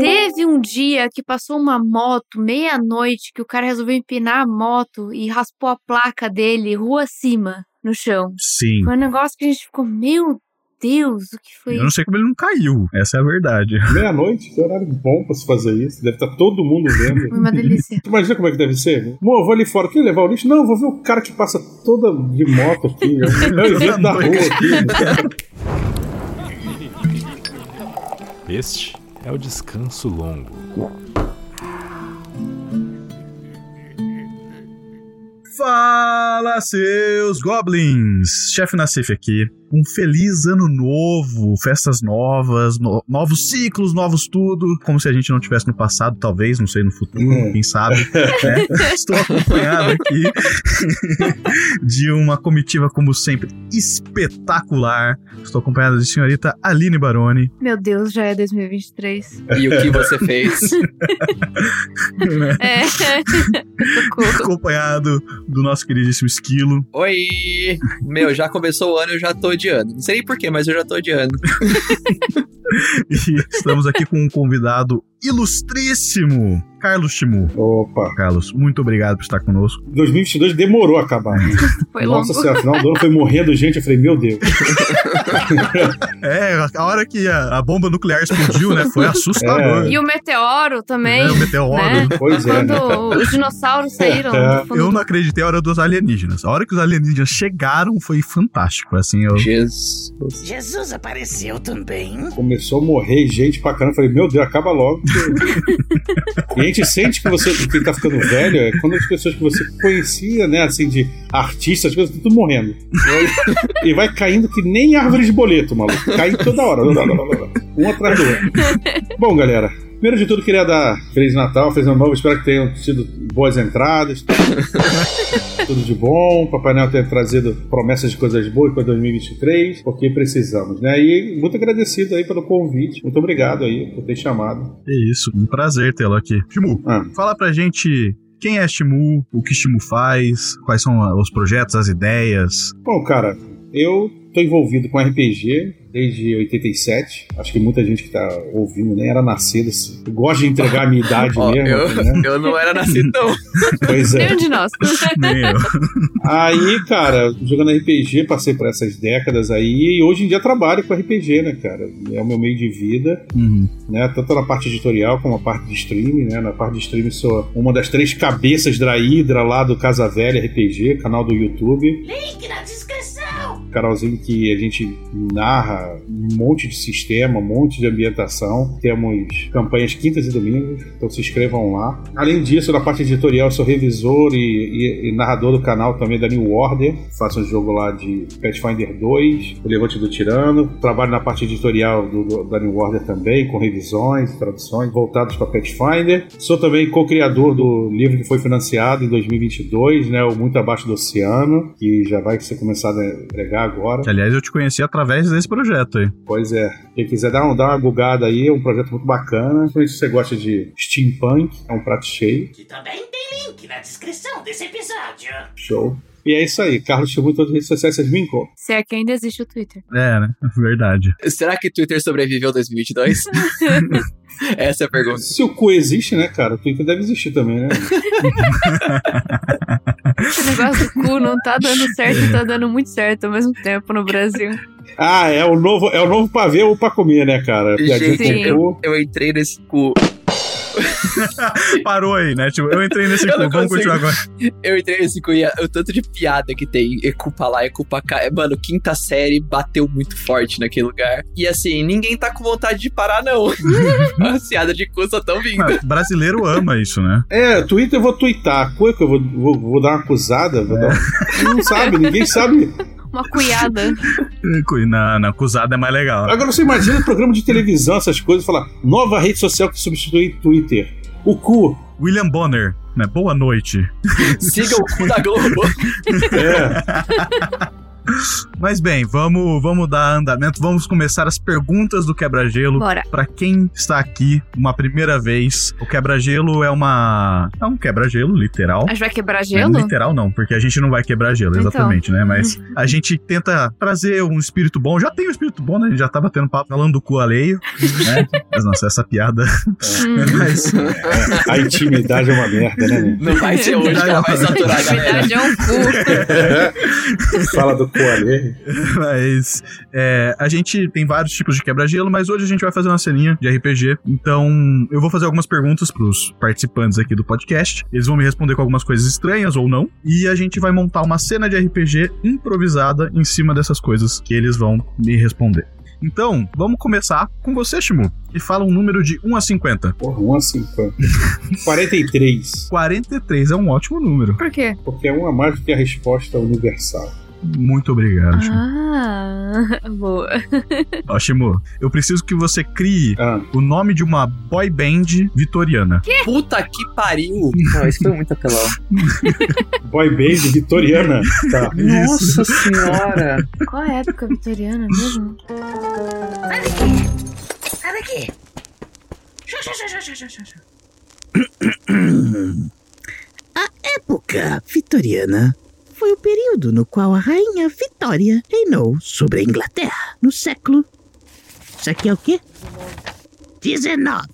Teve um dia que passou uma moto, meia-noite, que o cara resolveu empinar a moto e raspou a placa dele, rua acima, no chão. Sim. Foi um negócio que a gente ficou, meu Deus, o que foi Eu não sei como ele não caiu. Essa é a verdade. Meia-noite, que horário bom pra se fazer isso. Deve estar todo mundo vendo. Foi uma delícia. Tu imagina como é que deve ser? Amor, eu vou ali fora. Quer levar o lixo? Não, eu vou ver o cara que passa toda de moto aqui. É o evento da rua aqui. Este é o descanso longo. Fala, seus goblins! Chefe Nassif aqui. Um feliz ano novo, festas novas, no- novos ciclos, novos tudo. Como se a gente não tivesse no passado, talvez, não sei, no futuro, Uhum. quem sabe. né? Estou acompanhado aqui de uma comitiva, como sempre, espetacular. Estou acompanhado de senhorita Aline Baroni. Meu Deus, já é 2023. E o que você fez? né? É. Acompanhado do nosso queridíssimo Esquilo. Oi! Meu, já começou o ano, eu já tô odiando. Não sei nem porquê, mas eu já tô odiando. E estamos aqui com um convidado ilustríssimo, Carlos Timu. Opa. Carlos, muito obrigado por estar conosco. 2022 demorou a acabar. Foi Nossa longo. senhora, final do ano foi morrendo gente. Eu falei, meu Deus. É, a hora que a, a bomba nuclear explodiu, né? Foi assustador. E o meteoro também. É, o meteoro. né? Pois é, Quando né? os dinossauros saíram É. Eu não acreditei a hora dos alienígenas. A hora que os alienígenas chegaram foi fantástico. Assim, eu. Jesus. Jesus apareceu também. Começou a morrer gente pra caramba. Eu falei, meu Deus, acaba logo. porque- e a gente sente que você que tá ficando velho é quando as pessoas que você conhecia, né, assim, de artistas, as coisas, tudo morrendo. E vai caindo que nem árvore de boleto, maluco. Cai toda hora. Um atrás do outro. Bom, galera. Primeiro de tudo, queria dar Feliz Natal, Feliz Ano Novo. Espero que tenham sido boas entradas. Tudo de bom. Papai Noel tenha trazido promessas de coisas boas para 2023, porque precisamos, né? E muito agradecido aí pelo convite. Muito obrigado aí por ter chamado. É isso, um prazer tê-lo aqui. Timu, Ah, fala pra gente quem é Timu, o que Timu faz, quais são ah, os projetos, as ideias. Bom, cara, eu tô envolvido com RPG desde 87. Acho que muita gente que tá ouvindo nem era nascida. assim. Eu gosto de entregar a minha idade Ó, mesmo. eu, né? eu não era nascido, não. Pois é. Nenhum de nós. Nem eu. Aí, cara, jogando RPG, passei por essas décadas aí e hoje em dia trabalho com RPG, né, cara? É o meu meio de vida, Uhum. né? Tanto na parte editorial como na parte de streaming, né? Na parte de streaming sou uma das três cabeças da Hydra lá do Casa Velha RPG, canal do YouTube. Link na descrição. Canalzinho que a gente narra um monte de sistema, um monte de ambientação. Temos campanhas quintas e domingos, então se inscrevam lá. Além disso, na parte editorial, eu sou revisor e, e- e narrador do canal também da New Order. Faço um jogo lá de Pathfinder 2, O Levante do Tirano. Trabalho na parte editorial do, do- da New Order também, com revisões, traduções voltadas para Pathfinder. Sou também co-criador do livro que foi financiado em 2022, né, o Muito Abaixo do Oceano, que já vai ser começado a entregar agora. Que, aliás, eu te conheci através desse projeto aí. Pois é. Quem quiser dar, um, dar uma gugada aí, é um projeto muito bacana. Se você gosta de steampunk, é um prato cheio. Que também tem link na descrição desse episódio. Show. E é isso aí. Carlos Chimu, todas as redes sociais, vocês me encontram. Se é que ainda existe o Twitter. É, né? Verdade. Será que Twitter sobreviveu 2022? Essa é a pergunta. Se o cu existe, né, cara? O Twitter deve existir também, né? Esse negócio do cu não tá dando certo e tá dando muito certo ao mesmo tempo no Brasil. Ah, é o novo, é o novo pra ver ou pra comer, né, cara? Gente, o cu. Eu entrei nesse cu. Parou aí, né? Tipo, eu entrei nesse clube, vamos consigo. continuar agora. Eu entrei nesse cu e o tanto de piada que tem. É culpa lá, é culpa cá. É, Mano, quinta série bateu muito forte naquele lugar. E assim, ninguém tá com vontade de parar, não. As piadas de cu só tão vindo. Mas brasileiro ama isso, né? É, Twitter eu vou twittar. Cu é que eu vou, vou, vou dar uma acusada? Vou dar... Não sabe, ninguém sabe. Uma cunhada. Na, na acusada é mais legal. Agora você imagina um programa de televisão, essas coisas, falar nova rede social que substitui Twitter. O cu. William Bonner, né? Boa noite. Siga o cu da Globo. É. Mas bem, vamos, vamos dar andamento, vamos começar as perguntas do quebra-gelo. Bora. Pra quem está aqui uma primeira vez, o quebra-gelo é uma. É um quebra-gelo, literal. A gente vai quebrar Não, gelo? literal não, porque a gente não vai quebrar gelo, Então. exatamente, né? Mas a gente tenta trazer um espírito bom. Já tem um espírito bom, né? A gente já tá batendo papo falando do cu alheio, né? Mas nossa, essa piada. Hum. Mas, A intimidade é uma merda, né? Não vai ser hoje ela vai saturar a galera. Intimidade é um cu. Fala do coalhe. mas é, a gente tem vários tipos de quebra-gelo, mas hoje a gente vai fazer uma ceninha de RPG. Então, eu vou fazer algumas perguntas pros participantes aqui do podcast. Eles vão me responder com algumas coisas estranhas ou não. E a gente vai montar uma cena de RPG improvisada em cima dessas coisas que eles vão me responder. Então, vamos começar com você, Shimu. E fala um número de 1 a 50. Porra, 1 a 50. 43. 43 é um ótimo número. Por quê? Porque é um a mais do que a resposta universal. Muito obrigado, Shimu. Ah, boa. Ó, Shimu, eu preciso que você crie Ah, o nome de uma boy band vitoriana. Puta que pariu. Não, isso foi muito apelão. boy band vitoriana. Tá. Nossa senhora! Qual é a época vitoriana mesmo? Sai daqui! Sai daqui! Xô, xô, xô. A época vitoriana foi o período no qual a rainha Vitória reinou sobre a Inglaterra, no século. Isso aqui é o quê? 19.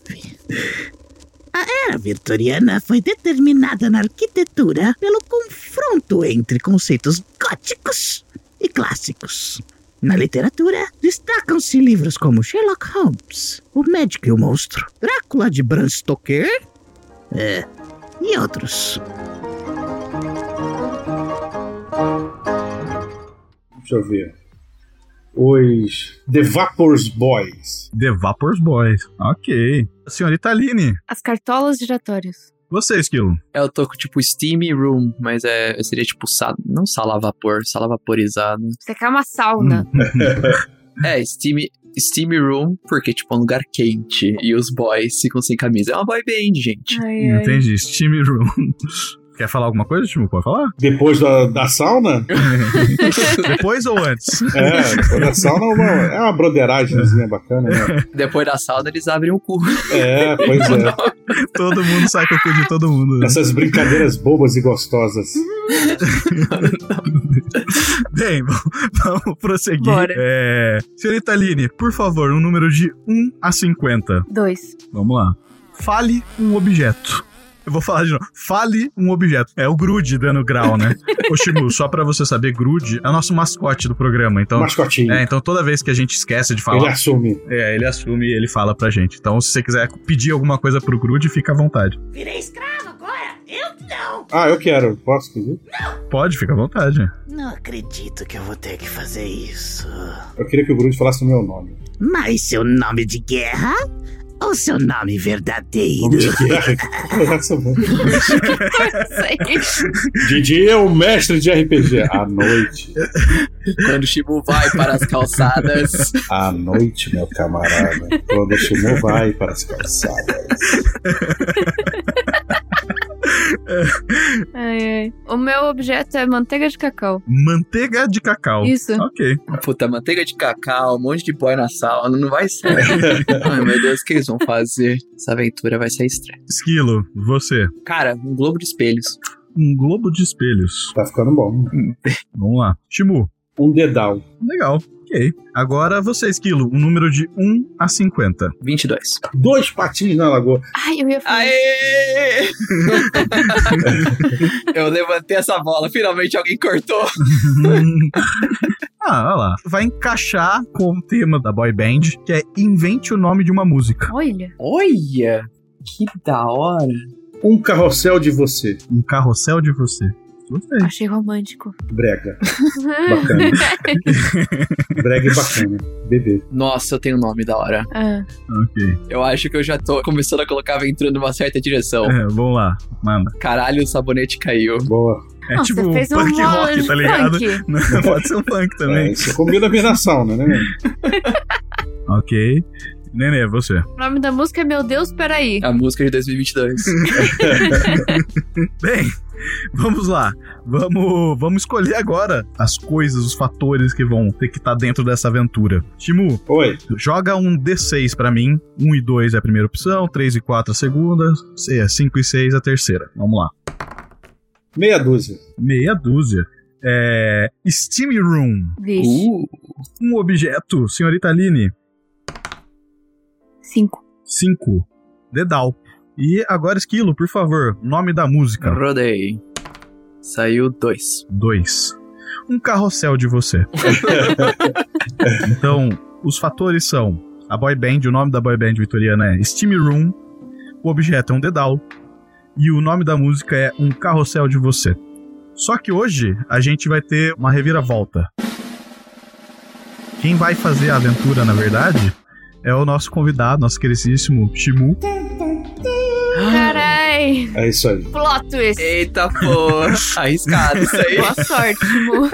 A era vitoriana foi determinada na arquitetura pelo confronto entre conceitos góticos e clássicos. Na literatura, destacam-se livros como Sherlock Holmes, O Médico e o Monstro, Drácula de Bram Stoker é, e outros. Deixa eu ver. Os The Vapors Boys. The Vapors Boys. Ok. Senhorita Aline, As cartolas giratórias. você, Esquilo. Eu tô com tipo Steam Room, mas é, seria tipo, sa- não sala a vapor, sala vaporizada. Você quer uma sauna. É, Steam, Steam Room, porque tipo é um lugar quente e os boys ficam sem camisa. É uma boy band, gente. Ai, ai. Entendi. Steam Room. Quer falar alguma coisa, Timo? Pode falar? Depois da, da sauna? Depois ou antes? É, depois da sauna é uma, é uma broderagem bacana, né? Depois da sauna eles abrem o cu. É, pois é. todo mundo sai com o cu de todo mundo. né? Essas brincadeiras bobas e gostosas. Bem, vamos- prosseguir. Bora. É... Senhorita Aline, por favor, um número de 1 a 50. Dois. Vamos lá. Fale um objeto. Eu vou falar de novo. Fale um objeto. É o Grude dando grau, né? Ô, Shimu, só pra você saber, Grude é o nosso mascote do programa. Então, Mascotinho. é, então toda vez que a gente esquece de Ele falar, assume. é, ele assume e ele fala pra gente. Então, se você quiser pedir alguma coisa pro Grude, fica à vontade. Virei escravo agora? Eu não! Ah, eu quero. Posso pedir? Pode, fica à vontade. Não acredito que eu vou ter que fazer isso. Eu queria que o Grude falasse o meu nome. Mas seu nome de guerra ou seu nome verdadeiro? É. Didi é o mestre de RPG. À noite. Quando o Shibu vai para as calçadas. À noite, meu camarada. Quando o Shimon vai para as calçadas. Ai, ai. O meu objeto é manteiga de cacau. Manteiga de cacau. Isso. Ok. Puta, manteiga de cacau, um monte de boy na sauna, não vai ser. Ai meu Deus, o que eles vão fazer? Essa aventura vai ser estranha. Esquilo, você. Cara, um globo de espelhos. Um globo de espelhos. Tá ficando bom. Vamos lá. Shimu. Um dedal. Legal. Ok. Agora você, Esquilo. Um número de 1 a 50. 22. Dois patins na lagoa. Ai, eu ia falar. Aê! Eu levantei essa bola, finalmente alguém cortou. ah, olha lá. Vai encaixar com o tema da boy band, que é invente o nome de uma música. Olha. Olha, que da hora. Um carrossel de você. Um carrossel de você. Gostei. Achei romântico. Brega. Bacana. Brega e bacana. Bebê. Nossa, eu tenho um nome da hora. Ah, Ok. Eu acho que eu já tô começando a colocar a aventura numa certa direção. É, vamos lá. Manda. Caralho, o sabonete caiu. Boa. É Não, tipo você fez um punk rock, rock, tá ligado? Não, pode ser um punk É, também. isso combina bem na sauna, né? Ok. Nenê, é você. O nome da música é Meu Deus, peraí. A música de 2022. Bem, vamos lá. Vamos, vamos escolher agora as coisas, os fatores que vão ter que estar dentro dessa aventura. Timu, Oi. joga um D6 pra mim. 1 e 2 é a primeira opção, 3 e 4 a segunda, 5 e 6 a terceira. Vamos lá. Meia dúzia. Meia dúzia. É. Steam Room. Vixe. uh, Um objeto, senhorita Aline. Cinco. 5. Dedal. E agora, Esquilo, por favor, nome da música. rodei. Saiu dois. 2. Um carrossel de você. então, os fatores são a boy band, o nome da boy band vitoriana é Steam Room, o objeto é um dedal e o nome da música é Um Carrossel de Você. Só que hoje a gente vai ter uma reviravolta. Quem vai fazer a aventura, na verdade, é o nosso convidado, nosso queridíssimo Shimu. Carai. É isso aí. Plot twist. Eita porra. Arriscado isso aí. Boa sorte, Timo.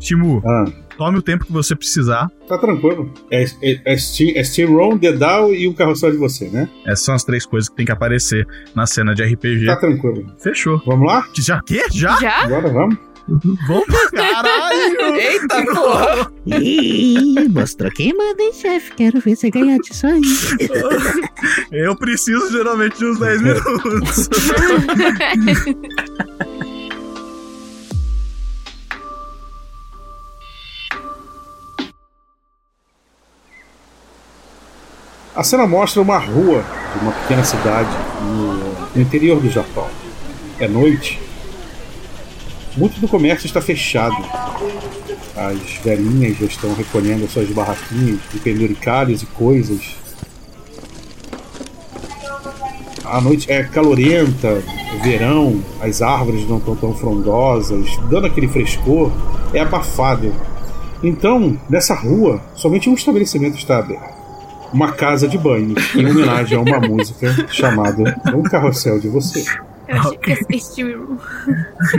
Shimu, Ah, tome o tempo que você precisar. tá tranquilo. É, é, é, Steam, é Steam Room, Dedal e um carrossel de você, né? Essas são as três coisas que tem que aparecer na cena de RPG. Tá tranquilo. Fechou. Vamos lá? Já? Quê? Já? Já? Agora vamos. Vamos caralho! Eita porra. Ih, mostrou quem manda, hein, chefe? Quero ver você ganhar disso aí. Eu preciso geralmente de uns 10 minutos. A cena mostra uma rua de uma pequena cidade no, no interior do Japão. É noite. Muito do comércio está fechado. As velhinhas já estão recolhendo suas barraquinhas de penduricalhos e coisas. A noite é calorenta, verão, as árvores não estão tão frondosas, dando aquele frescor, é abafado. Então, nessa rua, somente um estabelecimento está aberto uma casa de banho, em homenagem a uma música chamada Um Carrossel de Você. Eu achei que ia ser Steam Room.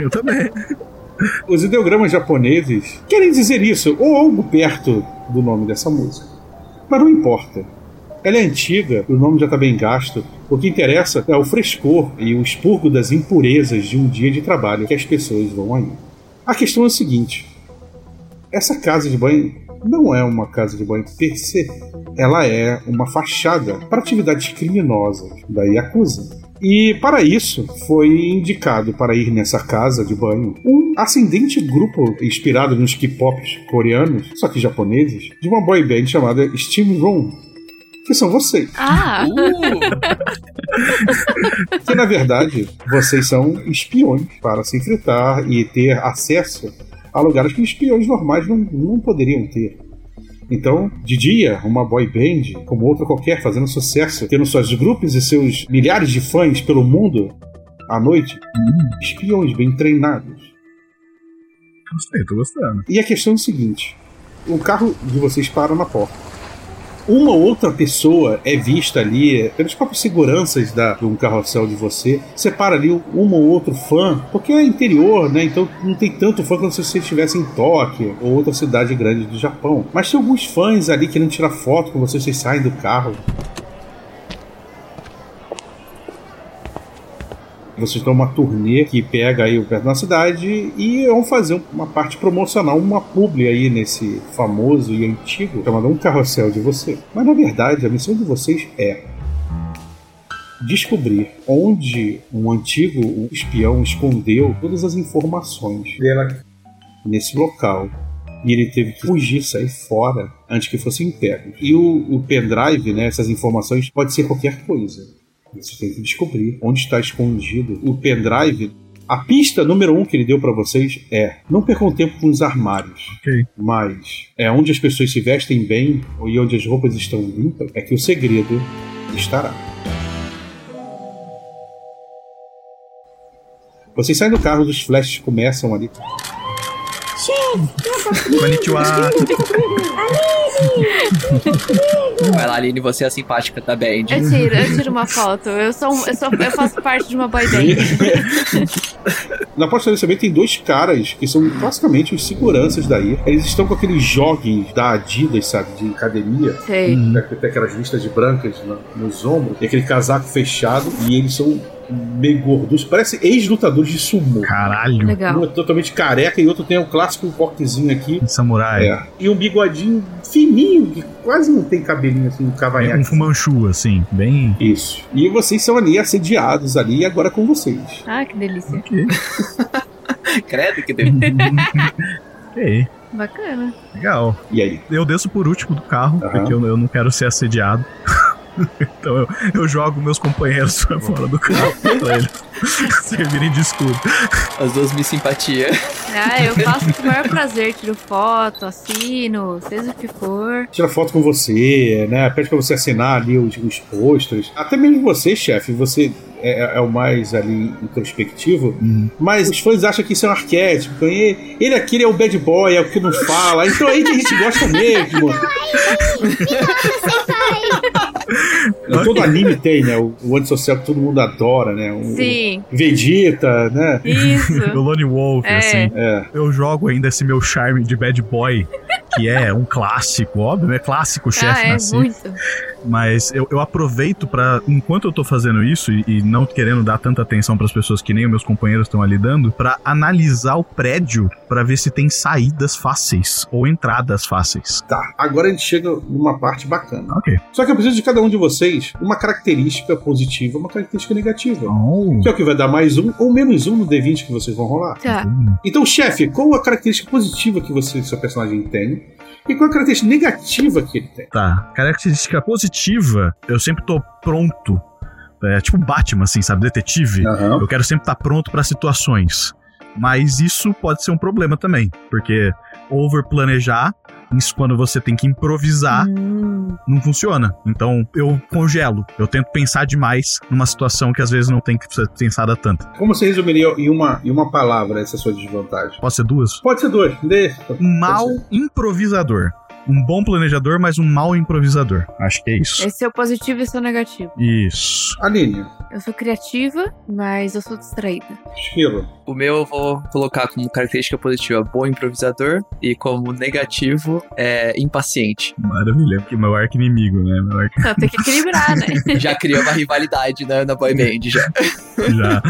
Eu também. Os ideogramas japoneses querem dizer isso, ou algo perto do nome dessa música. Mas não importa. Ela é antiga, o nome já está bem gasto. O que interessa é o frescor e o expurgo das impurezas de um dia de trabalho que as pessoas vão aí. A questão é a seguinte: essa casa de banho não é uma casa de banho per se. Ela é uma fachada para atividades criminosas da Yakuza. E para isso foi indicado para ir nessa casa de banho um ascendente grupo inspirado nos K-pops coreanos, só que japoneses, de uma boy band chamada Steam Room, que são vocês. Ah, Uh, Que na verdade vocês são espiões para se infiltrar e ter acesso a lugares que espiões normais não, não poderiam ter. Então, de dia, uma boy band, como outra qualquer, fazendo sucesso, tendo seus grupos e seus milhares de fãs pelo mundo, à noite, espiões bem treinados. Gostei, tô gostando. E a questão é o seguinte: o carro de vocês para na porta. Uma outra pessoa é vista ali, pelos próprios seguranças da, de um carrossel de você, separa ali um ou outro fã, porque é interior, né? Então não tem tanto fã quanto se você estivesse em Tóquio ou outra cidade grande do Japão. Mas tem alguns fãs ali querendo tirar foto com vocês, vocês saem do carro. Vocês estão uma turnê que pega aí perto da cidade e vão fazer uma parte promocional, uma publi aí nesse famoso e antigo chamado Um Carrossel de Você. Mas na verdade, a missão de vocês é descobrir onde um antigo espião escondeu todas as informações nesse local. E ele teve que fugir, sair fora antes que fossem pegos. E o, o pendrive, né, essas informações, pode ser qualquer coisa. Você tem que descobrir onde está escondido o pendrive. A pista número um que ele deu para vocês é: não percam tempo com os armários. Ok. Mas é onde as pessoas se vestem bem e onde as roupas estão limpas é que o segredo estará. Vocês saem do carro, os flashes começam ali. Konnichiwa. Vai lá, Aline, você é a simpática da Band. Eu tiro, eu tiro uma foto. Eu sou, um- eu sou, eu faço parte de uma boy band. Na porta do também tem dois caras que são basicamente os seguranças daí. Eles estão com aqueles joguinhos da Adidas, sabe, de academia. Sei. Tem aquelas listas de brancas na- nos ombros. E aquele casaco fechado. E eles são meio gordos. Parece ex-lutadores de sumo. Caralho. Legal. Um é totalmente careca e outro tem um clássico cortezinho aqui. Samurai. É. E um bigodinho fininho, que quase não tem cabelinho assim, um É cavanhaque. um fumanchu, assim, bem. Isso. E vocês são ali assediados ali e agora com vocês. Ah, que delícia. Ok. Credo que deu. ok. Bacana. Legal. E aí? Eu desço por último do carro, Aham. porque eu, eu não quero ser assediado. então eu, eu jogo meus companheiros pra fora do carro pra eles servirem de escudo. As duas me simpatia. Ah, eu faço com o maior prazer. Tiro foto, assino, seja o que for. Tira foto com você, né? Pede pra você assinar ali os, os posters. Até mesmo você, chefe, você é, é o mais ali introspectivo. Mas os fãs acham que isso é um arquétipo. E ele aqui ele é o bad boy, é o que não fala. Então é aí que a gente gosta mesmo. Todo anime tem, né? O, o antissocial que todo mundo adora, né? O, Sim. Vegeta, né? Isso. O Lone Wolf, É. assim. É. Eu jogo ainda esse meu charme de bad boy, que é um clássico, óbvio, é clássico, chefe Ah, é nasci. muito. Mas eu, eu aproveito pra, enquanto eu tô fazendo isso e, e não querendo dar tanta atenção pras pessoas que nem os meus companheiros estão ali dando, pra analisar o prédio pra ver se tem saídas fáceis ou entradas fáceis. Tá. Agora a gente chega numa parte bacana. Ok. Só que eu preciso de cada um de vocês uma característica positiva, uma característica negativa. Oh. Que é o que vai dar mais um ou menos um no D20 que vocês vão rolar. Tá. Então, chefe, qual a característica positiva que você, seu personagem tem? E qual a característica negativa que ele tem? Tá. Característica positiva, eu sempre tô pronto. É tipo Batman, assim, sabe? Detetive. Aham. Eu quero sempre estar pronto para situações. Mas isso pode ser um problema também, porque overplanejar, isso quando você tem que improvisar, Hum, não funciona. Então eu congelo, eu tento pensar demais numa situação que às vezes não tem que ser pensada tanto. Como você resumiria em uma, em uma palavra essa sua desvantagem? Pode ser duas? Pode ser Pode ser. improvisador. Um bom planejador, mas um mau improvisador. Acho que é isso. esse é o positivo e esse é o negativo. Isso. Aline, Eu sou criativa, mas eu sou distraída. Esquilo. O meu eu vou colocar como característica positiva bom improvisador e como negativo é impaciente. Maravilha. Porque meu arco inimigo, né? Meu arco Então tem que equilibrar, né? Já criou uma rivalidade né, na boy band já. já.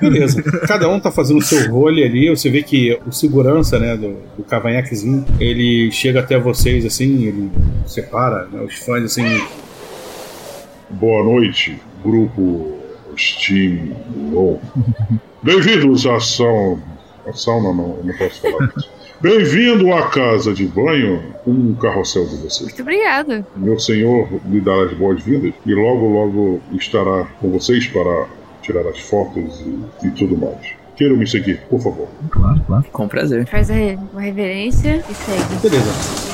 Beleza. Cada um tá fazendo o seu role ali. Você vê que o segurança, né, do, do cavanhaquezinho, ele chega até vocês assim, ele separa né, os fãs assim. Boa noite, grupo Steam Low. Bem-vindos à sauna. A sauna não, não posso falar isso. Bem-vindo à casa de banho, um carrossel de vocês. Muito obrigada. Meu senhor lhe dará as boas-vindas e logo, logo estará com vocês para tirar as fotos e, e tudo mais. Queiram me seguir, por favor. Claro, claro. Com prazer. Faz uma reverência e segue. Beleza.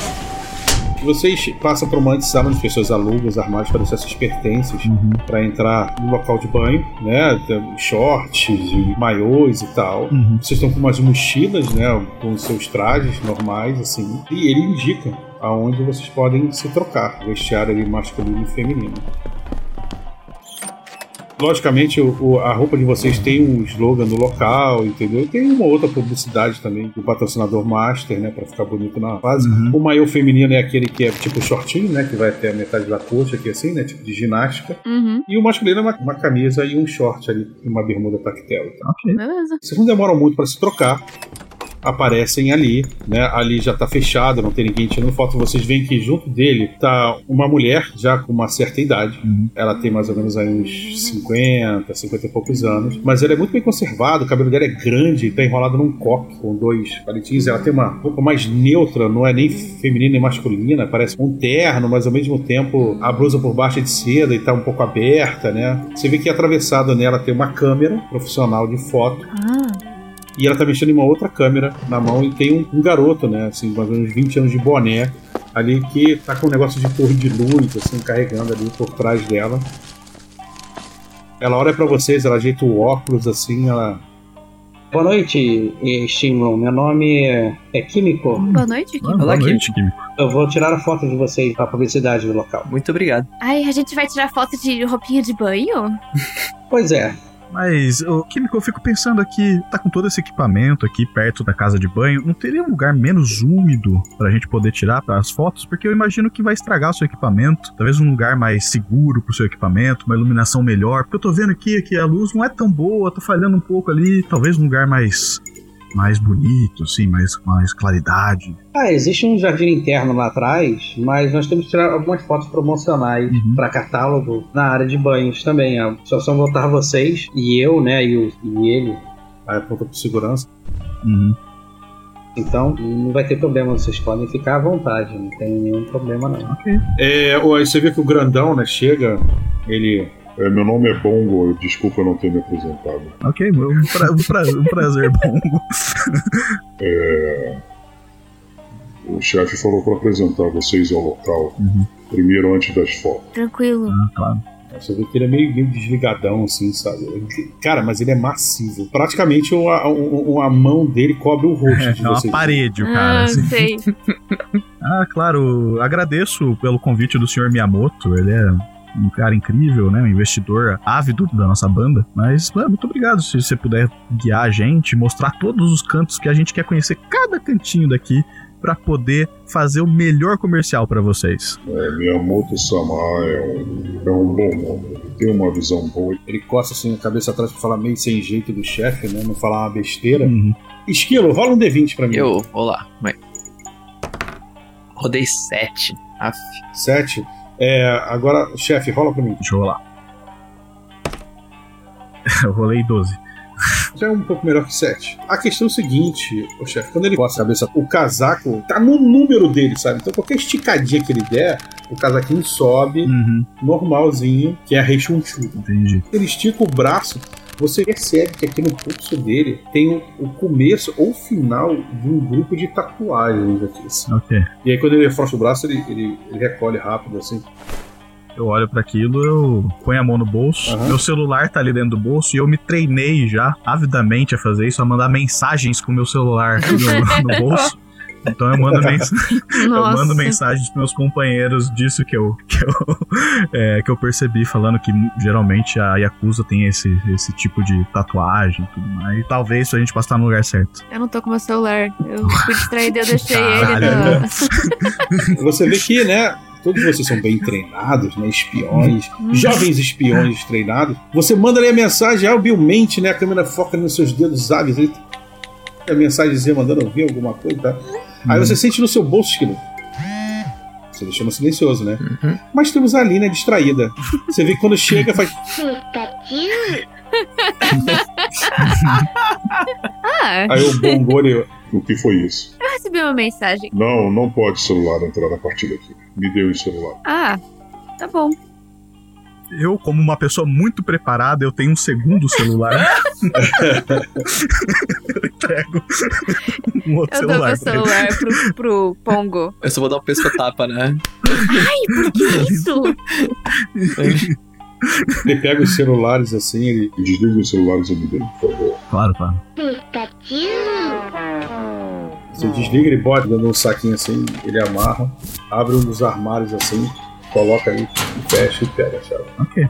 Vocês passam por uma antessala onde as pessoas alugam os armários para deixar seus pertences para entrar no local de banho, né? Shorts e maiôs e tal. Uhum. Vocês estão com umas mochilas, né? Com seus trajes normais, assim. E ele indica aonde vocês podem se trocar. Vestiário ali masculino e feminino. Logicamente, o- a roupa de vocês tem um slogan do local, entendeu? Tem uma outra publicidade também do patrocinador Master, né? Pra ficar bonito na fase. O maiô feminino é aquele que é tipo shortinho, né? Que vai até a metade da coxa aqui, assim, né? Tipo de ginástica. Uhum. E o masculino é uma, uma camisa e um short ali, e uma bermuda tactel. Tá? Ok. Beleza. Vocês não demoram muito para se trocar. Aparecem ali, né? Ali já tá fechado, não tem ninguém tirando foto. Vocês veem que junto dele tá uma mulher já com uma certa idade. Ela tem mais ou menos aí uns 50, 50 e poucos anos. Mas ela é muito bem conservada, o cabelo dela é grande, tá enrolado num coque com dois palitinhos. Ela tem uma roupa mais neutra, não é nem feminina nem masculina, parece um terno, mas ao mesmo tempo a blusa por baixo é de seda e tá um pouco aberta, né? Você vê que atravessado nela tem uma câmera profissional de foto. Ah, E ela tá mexendo em uma outra câmera na mão e tem um, um garoto, né? Assim, mais ou menos 20 anos de boné ali que tá com um negócio de torre de luz, assim, carregando ali por trás dela. Ela olha pra vocês, ela ajeita o óculos assim, ela. Boa noite, eh, Shinron. Meu nome é, é Químico. Boa noite, Kim. Ah, boa noite, Químico. Eu vou tirar a foto de vocês pra publicidade do local. Muito obrigado. Ai, a gente vai tirar foto de roupinha de banho? Pois é. Mas, o Químico, eu fico pensando aqui, tá com todo esse equipamento aqui perto da casa de banho, não teria um lugar menos úmido pra gente poder tirar as fotos? Porque eu imagino que vai estragar o seu equipamento. Talvez um lugar mais seguro pro seu equipamento, uma iluminação melhor. Porque eu tô vendo aqui que a luz não é tão boa, tô falhando um pouco ali. Talvez um lugar mais mais bonito, assim, mais, mais claridade. Ah, existe um jardim interno lá atrás, mas nós temos que tirar algumas fotos promocionais Uhum. para catálogo na área de banhos também. A situação voltar vocês e eu, né, e, o, e ele, aí aponta pro segurança. Uhum. Então, não vai ter problema, vocês podem ficar à vontade, não tem nenhum problema não. É, ó, aí você vê que o grandão, né, chega, ele. É, meu nome é Bongo, desculpa eu não ter me apresentado. Ok, um, pra- um pra- um prazer bom. É, o chefe falou para apresentar vocês ao local, Uhum. primeiro antes das fotos. Tranquilo. Ah, claro. Você vê que ele é meio, meio desligadão, assim, sabe? Cara, mas ele é massivo. Praticamente uma, uma mão dele cobre o rosto de É uma vocês. parede, o cara. ah, assim. sei. Ah, claro, agradeço pelo convite do senhor Miyamoto. Ele é um cara incrível, né? Um investidor ávido da nossa banda. Mas, mano, muito obrigado se você puder guiar a gente, mostrar todos os cantos que a gente quer conhecer, cada cantinho daqui, pra poder fazer o melhor comercial pra vocês. É, Miyamoto Sama é um, é um bom nome, ele tem uma visão boa. Ele coça assim a cabeça atrás pra falar meio sem jeito do chefe, né? Não falar uma besteira. Uhum. Esquilo, rola um D20 pra mim. Eu, vou lá. Vai. Rodei 7. Aff. Sete. É, agora, chefe, rola pra mim. Deixa eu rolar. Eu rolei 12. Já é um pouco melhor que 7. A questão é o seguinte, o chefe, quando ele coça a cabeça, o casaco tá no número dele, sabe? Então qualquer esticadinha que ele der, o casaquinho sobe, Uhum, normalzinho, que é rechonchudo. entendi. Ele estica o braço, você percebe que aqui no pulso dele tem o, o começo ou o final de um grupo de tatuagens aqui. assim. Ok. E aí quando ele afrouxa o braço, ele, ele, ele recolhe rápido, assim. Eu olho pra aquilo, eu ponho a mão no bolso, Aham. meu celular tá ali dentro do bolso e eu me treinei já, avidamente, a fazer isso, a mandar mensagens com o meu celular no, no bolso. Então eu mando, mens eu mando mensagens pros meus companheiros disso que eu, que eu, é, que eu percebi, falando que geralmente a Yakuza tem esse, esse tipo de tatuagem e tudo mais. Talvez a gente possa estar no lugar certo. Eu não tô com meu celular. Eu fui distraída e eu deixei ele Caralho. no... Você vê que, né? Todos vocês são bem treinados, né? Espiões, jovens espiões treinados. Você manda ali a mensagem habilmente, né? A câmera foca nos seus dedos hábeis. Ele... A mensagenzinha mandando ouvir alguma coisa, tá? Aí você sente no seu bolso, esquilo. Você deixou no silencioso, né? Uhum. Mas temos a Lina distraída. Você vê que quando chega, faz. Ah, Aí o Bongore. O que foi isso? eu recebi uma mensagem. Não, não pode celular entrar na partida aqui. Me dê o celular. Ah, tá bom. Eu, como uma pessoa muito preparada, eu tenho um segundo celular. eu entrego um outro Eu dou celular. meu pra ele. celular pro, pro Pongo. Eu só vou dar um pesco-tapa, né? Ai, por que isso? Ele pega os celulares assim, ele. Desliga os celulares e me dê, por favor. Claro, claro. Você desliga, ele bota de um saquinho assim, ele amarra, abre um dos armários assim, coloca ali, e fecha e pega a chave. Ok.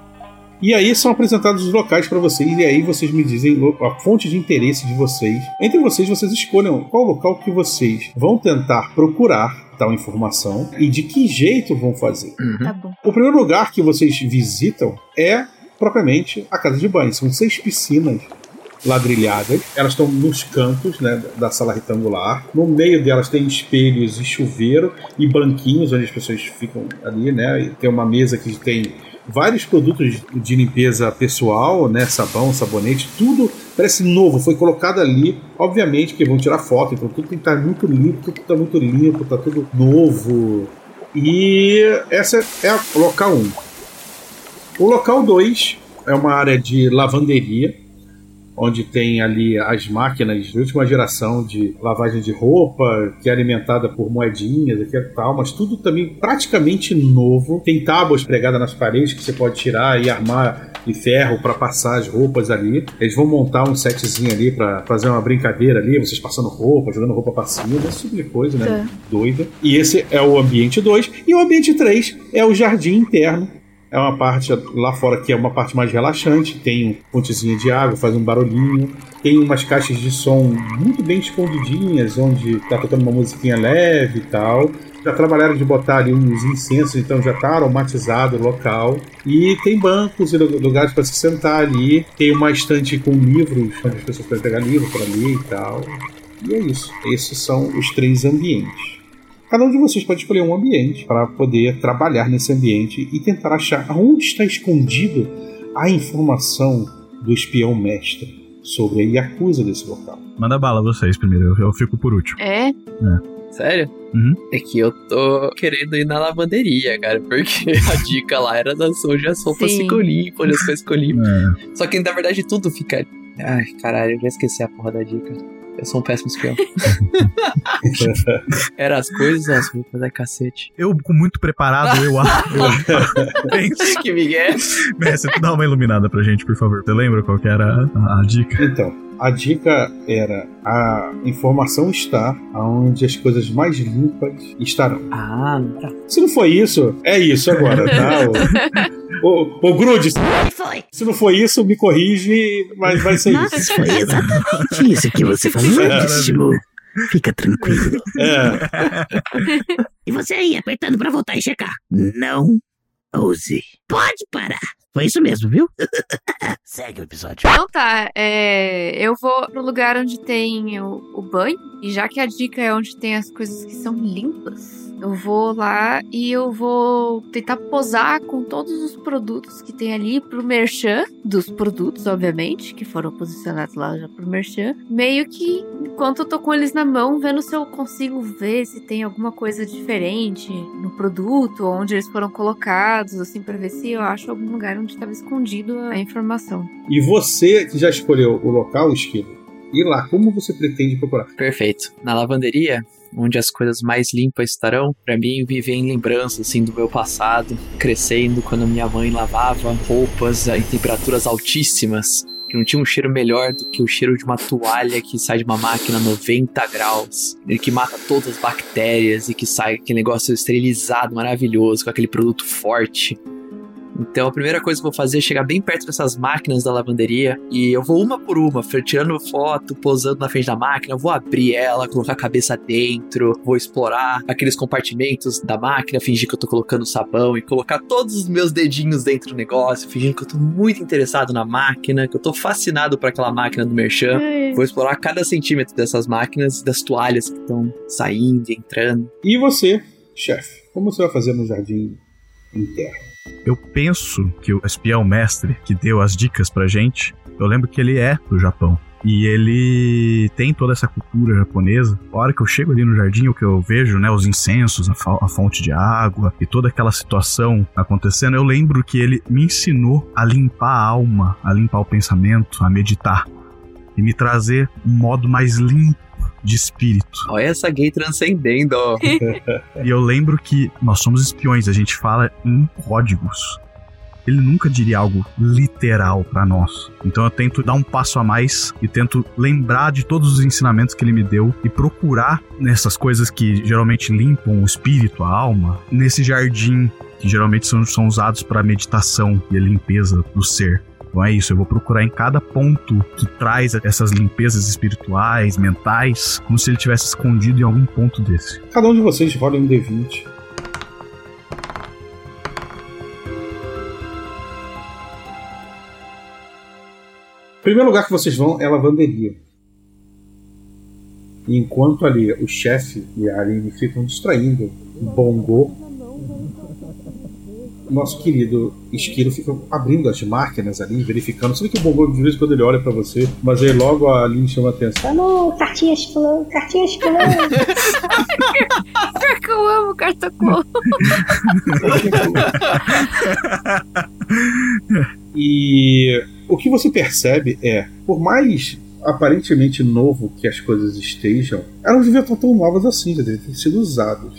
E aí são apresentados os locais para vocês, e aí vocês me dizem a fonte de interesse de vocês. Entre vocês, vocês escolham qual local que vocês vão tentar procurar tal informação e de que jeito vão fazer. Tá bom. O primeiro lugar que vocês visitam é propriamente a casa de banho. São seis piscinas ladrilhadas. Elas estão nos cantos né, da sala retangular. No meio delas tem espelhos e chuveiro e banquinhos onde as pessoas ficam ali, né? E tem uma mesa que tem vários produtos de limpeza pessoal, né? Sabão, sabonete, tudo parece novo. Foi colocado ali, obviamente, que vão tirar foto, então tudo tem que estar muito limpo, tudo está muito limpo, está tudo novo. E essa é o local 1. O local 2 é uma área de lavanderia. Onde tem ali as máquinas de última geração de lavagem de roupa, que é alimentada por moedinhas e tal, mas tudo também praticamente novo. Tem tábuas pregadas nas paredes que você pode tirar e armar de ferro para passar as roupas ali. Eles vão montar um setzinho ali para fazer uma brincadeira ali, vocês passando roupa, jogando roupa pra cima, esse tipo de coisa, né? Doida. E esse é o ambiente 2. E o ambiente 3 é o jardim interno, é uma parte lá fora que é uma parte mais relaxante, tem pontezinha de água, faz um barulhinho, tem umas caixas de som muito bem escondidinhas, onde tá tocando uma musiquinha leve e tal. Já trabalharam de botar ali uns incensos, então já tá aromatizado o local. E tem bancos e lugares para se sentar ali. Tem uma estante com livros, onde as pessoas podem pegar livro para ler e tal. E é isso. Esses são os três ambientes. Cada um de vocês pode escolher um ambiente para poder trabalhar nesse ambiente e tentar achar onde está escondido a informação do espião mestre sobre a Yakuza desse local. Manda bala vocês primeiro, eu, eu fico por último. É? Sério? Uhum. É que eu tô querendo ir na lavanderia, cara, porque a dica lá era das onde as roupas Sim. ficam limpas, as coisas ficam limpas. É. Só que na verdade tudo fica. Ai, caralho, eu já esqueci a porra da dica. Eu sou um péssimo espião. Era as coisas, as roupas, ai cacete. Eu, com muito preparado, eu acho. eu que Miguel. Mestre, dá uma iluminada pra gente, por favor. Você lembra qual que era a, a dica? Então, a dica era: a informação está onde as coisas mais limpas estarão. Ah, tá. Se não foi isso, é isso agora, tá? O, o, o Grude, Foi. se não foi isso, me corrige, mas vai ser Mas isso. foi exatamente isso que você falou, Fica tranquilo. É. E você aí, apertando pra voltar e checar. Não ouse. Pode parar. Foi isso mesmo, viu? Segue o episódio. Então tá, é, eu vou pro lugar onde tem o, o banho. E já que a dica é onde tem as coisas que são limpas, eu vou lá e eu vou tentar posar com todos os produtos que tem ali pro merchan, dos produtos, obviamente, que foram posicionados lá já pro merchan. Meio que, enquanto eu tô com eles na mão, vendo se eu consigo ver se tem alguma coisa diferente no produto, onde eles foram colocados, assim, pra ver se eu acho algum lugar onde estava escondido a informação. E você que já escolheu o local, Esquilo, e lá, como você pretende procurar? Perfeito. Na lavanderia, onde as coisas mais limpas estarão, pra mim viver em lembrança assim do meu passado, crescendo quando minha mãe lavava roupas em temperaturas altíssimas, que não tinha um cheiro melhor do que o cheiro de uma toalha que sai de uma máquina a 90 graus, que mata todas as bactérias e que sai aquele negócio esterilizado maravilhoso com aquele produto forte. Então a primeira coisa que eu vou fazer é chegar bem perto dessas máquinas da lavanderia e eu vou uma por uma, tirando foto, posando na frente da máquina, eu vou abrir ela, colocar a cabeça dentro, vou explorar aqueles compartimentos da máquina, fingir que eu tô colocando sabão e colocar todos os meus dedinhos dentro do negócio, fingindo que eu tô muito interessado na máquina, que eu tô fascinado por aquela máquina do Merchan. Vou explorar cada centímetro dessas máquinas, das toalhas que estão saindo e entrando. E você, chefe, como você vai fazer no jardim interno? Eu penso que o espião mestre que deu as dicas pra gente, eu lembro que ele é do Japão. E ele tem toda essa cultura japonesa. A hora que eu chego ali no jardim, o que eu vejo, né, os incensos, a, a fonte de água e toda aquela situação acontecendo, eu lembro que ele me ensinou a limpar a alma, a limpar o pensamento, a meditar e me trazer um modo mais limpo de espírito. Olha essa gay transcendendo, ó. E eu lembro que nós somos espiões, a gente fala em códigos. Ele nunca diria algo literal pra nós. Então eu tento dar um passo a mais e tento lembrar de todos os ensinamentos que ele me deu e procurar nessas coisas que geralmente limpam o espírito, a alma, nesse jardim que geralmente são, são usados para meditação e a limpeza do ser. Então é isso, eu vou procurar em cada ponto que traz essas limpezas espirituais, mentais, como se ele tivesse escondido em algum ponto desse. Cada um de vocês rola um D20. O primeiro lugar que vocês vão é a lavanderia. E enquanto ali o chefe e a Aline ficam distraindo o Bongo, nosso querido Esquilo fica abrindo as máquinas ali, verificando. Sabe que o Bongo de vez em quando ele olha pra você, mas aí logo a Aline chama a atenção. Vamos, cartinhas fulano, cartinhas fulano. Pior que eu amo cartocolo. E o que você percebe é, por mais aparentemente novo que as coisas estejam, elas não deviam estar tão novas assim, já devem ter sido usadas.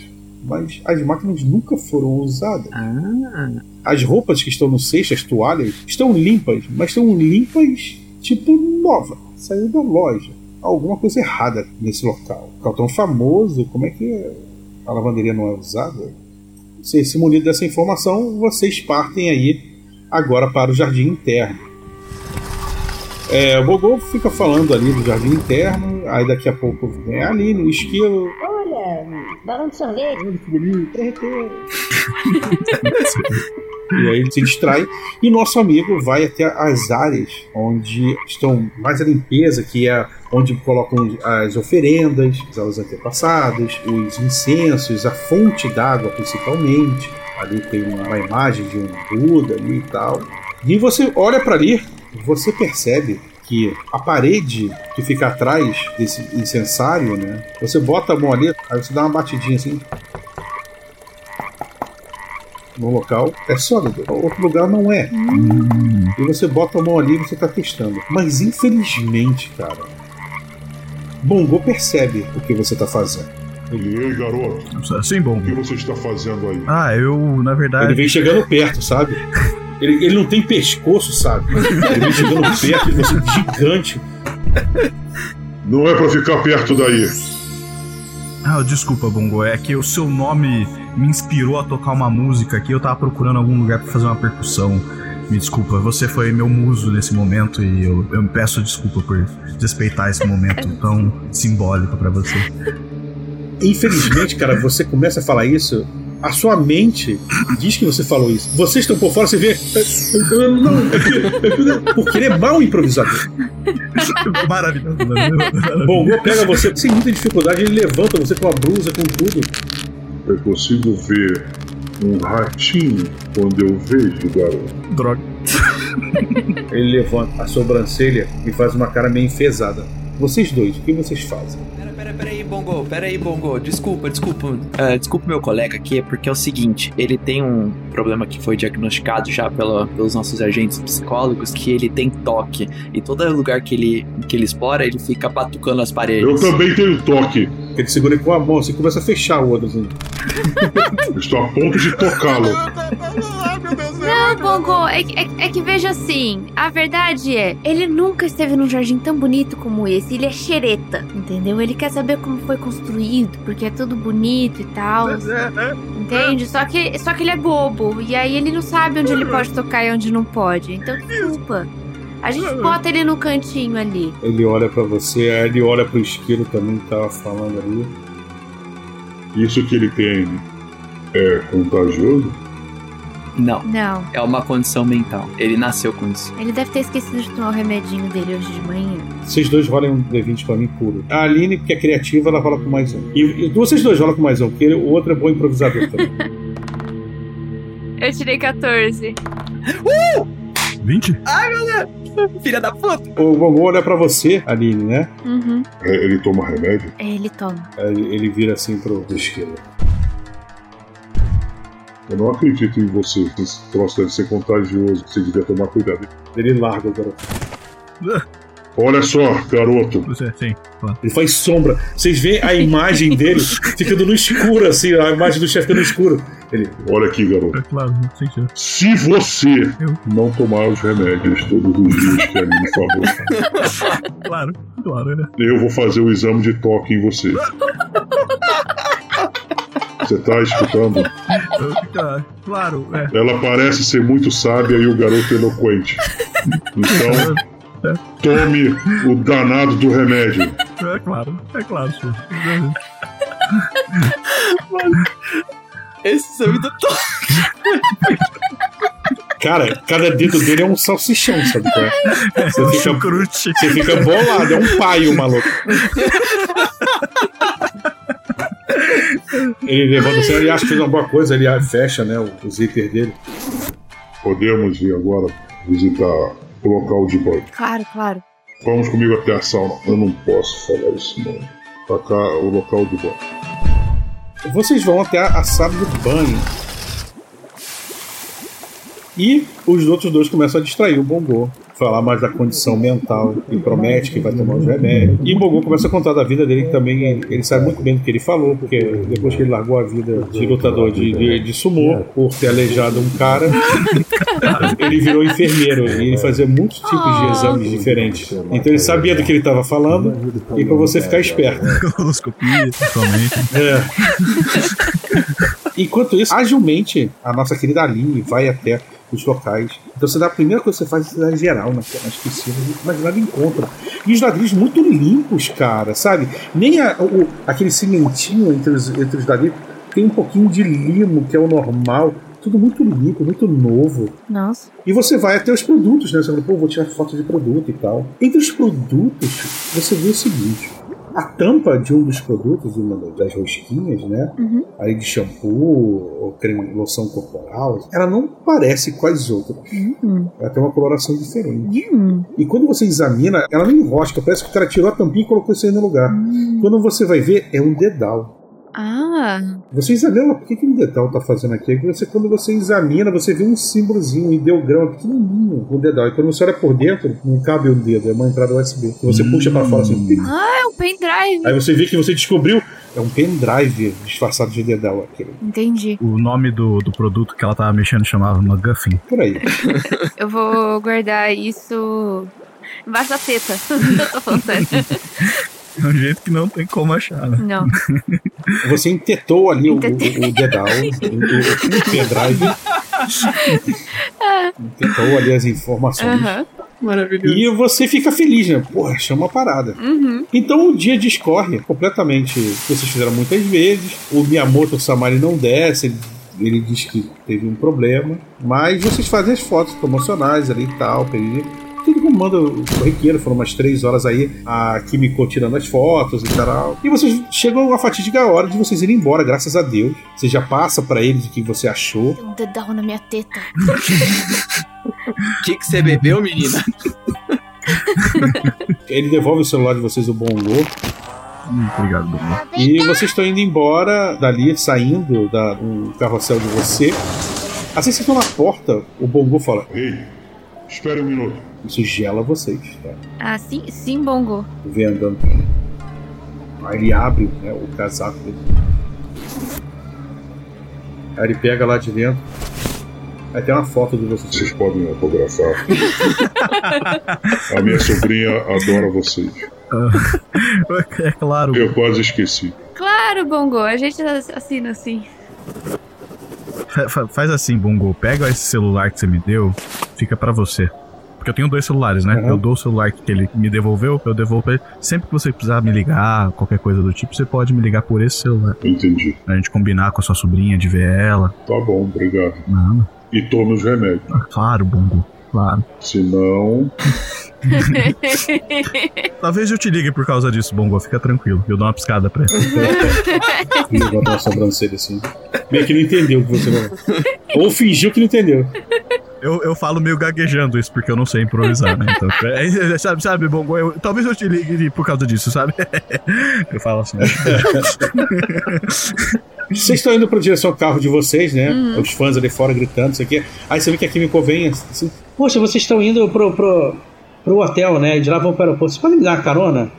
Mas as máquinas nunca foram usadas. Ah, As roupas que estão no cesto, as toalhas, estão limpas, mas estão limpas tipo nova. Saiu da loja. Alguma coisa errada nesse local. Local tão famoso, como é que a lavanderia não é usada? Se, se munido dessa informação, vocês partem aí agora para o jardim interno. É, o Bogô fica falando ali do jardim interno, aí daqui a pouco vem a Aline, o esquilo. Balão de sorvete. E aí ele se distrai. E nosso amigo vai até as áreas onde estão mais a limpeza, que é onde colocam as oferendas aos antepassados, os incensos, a fonte d'água principalmente. Ali tem uma imagem de um Buda ali e tal. E você olha para ali, você percebe que a parede que fica atrás desse incensário, né? Você bota a mão ali, aí você dá uma batidinha assim, no local é sólido, outro lugar não é. E você bota a mão ali e você tá testando. Mas infelizmente, cara, Bongo percebe o que você tá fazendo. Ele, ei, garoto, Sim, bom. o que você está fazendo aí? Ah, eu, na verdade. Ele vem chegando perto, sabe? Ele, ele não tem pescoço, sabe? Ele vem chegando perto de você, gigante. Não é pra ficar perto daí. Ah, desculpa, Bongo. É que o seu nome me inspirou a tocar uma música aqui. Eu tava procurando algum lugar pra fazer uma percussão. Me desculpa, você foi meu muso nesse momento e eu, eu me peço desculpa por desrespeitar esse momento tão simbólico pra você. Infelizmente, cara, você começa a falar isso, a sua mente diz que você falou isso. Vocês estão por fora, você vê. Não, é que- porque ele é mau improvisador. Maravilhoso. Bongo pega você sem muita dificuldade, ele levanta você com a blusa, com tudo. Eu consigo ver um ratinho quando eu vejo, garoto. Droga. Ele levanta a sobrancelha e faz uma cara meio enfesada. Vocês dois, o que vocês fazem? Pera, pera, pera aí, Bongo, pera aí, Bongo. Desculpa, desculpa. Ah, desculpa meu colega aqui, é porque é o seguinte: ele tem um problema que foi diagnosticado já pela- pelos nossos agentes psicólogos, que ele tem toque. E todo lugar que ele, que ele explora, ele fica batucando as paredes. Eu também tenho toque. Ele segura com a mão, assim, começa a fechar o outro assim. Estou a ponto de tocá-lo. Não, Bongo, é, que- é, é que veja assim, a verdade é, ele nunca esteve num jardim tão bonito como esse, ele é xereta, entendeu? Ele quer saber como foi construído, porque é tudo bonito e tal, entende? Só que, só que ele é bobo, e aí ele não sabe onde ele pode tocar e onde não pode, então desculpa. A gente bota ele no cantinho ali. Ele olha pra você, aí ele olha pro esquilo também que tava falando ali. Isso que ele tem é contagioso? Não, Não, é uma condição mental. Ele nasceu com isso. ele deve ter esquecido de tomar o remedinho dele hoje de manhã. Vocês dois rolem um D20 pra mim puro. A Aline, que é criativa, ela rola com mais um. E, e vocês dois rolam com mais um, porque ele- o outro é bom improvisador também. Eu tirei 14. 20? Ai, meu Deus! Filha da puta! o Bongo olha pra você, Aline, né? Uhum. É, ele toma remédio? Ele toma. Aí ele vira assim pro esquilo. Eu não acredito em você. Esse troço deve ser contagioso. Você devia tomar cuidado. Ele larga o garoto. Olha só, garoto. Você, sim. claro. Ele faz sombra. Vocês veem a imagem dele ficando no escuro, assim, a imagem do chefe ficando no escuro. Ele, Olha aqui, garoto. É claro, não sei se- Se você Eu. não tomar os remédios todos os dias que a Aline falou, Claro, claro, né? eu vou fazer o exame de toque em você. Você tá escutando? Ah, Claro, é. Ela parece ser muito sábia e o garoto eloquente. Então, tome o danado do remédio. É claro, é claro, senhor. Esse do toque. cara, cada dedo dele é um salsichão, sabe qual é? Você fica, Chucrute. você fica bolado, é um paio, maluco. Ele levanta assim, ele acha que fez uma boa coisa, ele fecha, né, o, o zíper dele. Podemos ir agora visitar o local de banho. Claro, claro. Vamos comigo até a sauna. Eu não posso falar isso, não. Pra cá, o local de banho. Vocês vão até a sala de banho. E os outros dois começam a distrair o Bongo falar mais da condição mental e promete que vai tomar os remédios. E o Bongo começa a contar da vida dele que também ele sabe muito bem do que ele falou, porque depois que ele largou a vida de lutador de, de, de sumô por ter aleijado um cara, ele virou enfermeiro e ele fazia muitos tipos de exames diferentes. Então ele sabia do que ele estava falando e para você ficar esperto. Colonoscopia, principalmente. É. Enquanto isso, agilmente, a nossa querida Aline vai até os locais. Então você dá a primeira coisa que você faz é cidade geral nas, nas piscinas, mas nada encontra. E os ladrilhos muito limpos, cara, sabe? Nem a- o, aquele cimentinho entre os, entre os ladrilhos tem um pouquinho de limo, que é o normal. Tudo muito limpo, muito novo. Nossa. E você vai até os produtos, né? Você fala, pô, vou tirar foto de produto e tal. Entre os produtos, você vê o seguinte: a tampa de um dos produtos, uma das rosquinhas, né? Aí de shampoo, ou creme, loção corporal, ela não parece com as outras. Ela tem uma coloração diferente. E quando você examina, ela não enrosca, parece que o cara tirou a tampinha e colocou isso aí no lugar. Quando você vai ver, é um dedal. Ah, Você examina, por que, que o dedal tá fazendo aqui? É que você, quando você examina, você vê um símbolozinho, um ideograma pequenininho no dedal. E quando você olha por dentro, não cabe o dedo, é uma entrada USB. Que você puxa pra fora assim. pim. ah, é um pendrive. Aí você vê que você descobriu, é um pendrive disfarçado de dedal aquele. Entendi. O nome do, do produto que ela tava mexendo chamava McGuffin. Por aí. Eu vou guardar isso embaixo da teta. Eu tô falando sério. É um jeito que não tem como achar, né? Não. Você entetou ali o, o, o dedal, o, o pendrive, entetou ali as informações. Aham. Maravilhoso. E você fica feliz, né? Porra, chama uma parada. Uhum. Então o dia discorre completamente. Vocês fizeram muitas vezes. O Miyamoto Samari não desce. Ele, ele diz que teve um problema. Mas vocês fazem as fotos promocionais ali e tal. pedir- Tudo como manda o corriqueiro. Foram umas três horas aí. A Kimiko tirando as fotos e tal. E vocês chegam a fatídica hora de vocês irem embora, graças a Deus. Você já passa pra eles o que você achou. Tem um dedal na minha teta. O que, que você bebeu, menina? Ele devolve o celular de vocês, o Bongo. Hum, obrigado, Bongo. E vocês estão indo embora dali, saindo da, do carrossel de você. Assim que vocês estão na porta, o Bongo fala: Ei, espere um minuto. Isso gela vocês, tá? Ah, sim, sim, bongo. Vem andando. Aí ele abre né, o casaco dele. Aí ele pega lá de dentro. Aí tem uma foto de vocês. Vocês podem autografar. A minha sobrinha adora vocês. É claro. Eu quase esqueci. Claro, bongo. A gente assina assim. Fa- fa- Faz assim, Bongo. Pega esse celular que você me deu, fica pra você. Porque eu tenho dois celulares, né? Uhum. Eu dou o celular que ele me devolveu, eu devolvo pra ele. Sempre que você precisar me ligar, qualquer coisa do tipo, você pode me ligar por esse celular. Entendi. A gente combinar com a sua sobrinha de ver ela. Tá bom, obrigado. Nada. E tome os remédios. Claro, Bongo. Claro. Se não. Talvez eu te ligue por causa disso, Bongo. Fica tranquilo. Eu dou uma piscada pra ele. Levanta uma sobrancelha assim. Meio que não entendeu o que você falou. Ou fingiu que não entendeu. Eu, eu falo meio gaguejando isso, porque eu não sei improvisar, né? Então, é, é, sabe, sabe, Bongo? Eu- talvez eu te ligue por causa disso, sabe? eu falo assim. Vocês estão indo pra direção ao carro de vocês, né? Os fãs ali fora gritando, isso aqui. Aí você vê que a Kimiko vem assim. Poxa, vocês estão indo pro, pro, pro hotel, né? De lá vão para o aeroporto. Vocês podem me dar uma carona?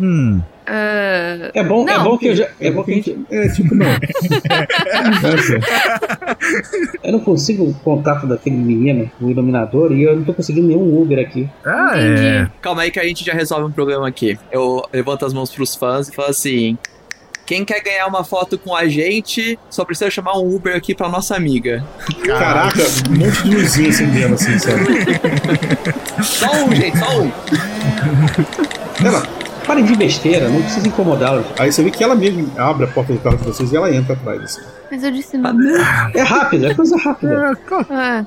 Hum. Ah, É bom, é bom que eu já. É bom que a gente. É, tipo, não. Eu não consigo o contato daquele menino, o iluminador, e eu não tô conseguindo nenhum Uber aqui. Ah, Entendi. é. Calma aí que a gente já resolve um problema aqui. Eu levanto as mãos pros fãs e falo assim: quem quer ganhar uma foto com a gente, só precisa chamar um Uber aqui pra nossa amiga. Caraca, um monte de luzinha acendendo assim, sabe? Só um, gente, só um. Ela, Parem de besteira, não precisa incomodá-los. aí você vê que ela mesmo abre a porta do carro de vocês e ela entra atrás. Assim. mas eu disse não. É rápido, é coisa rápida. Ah,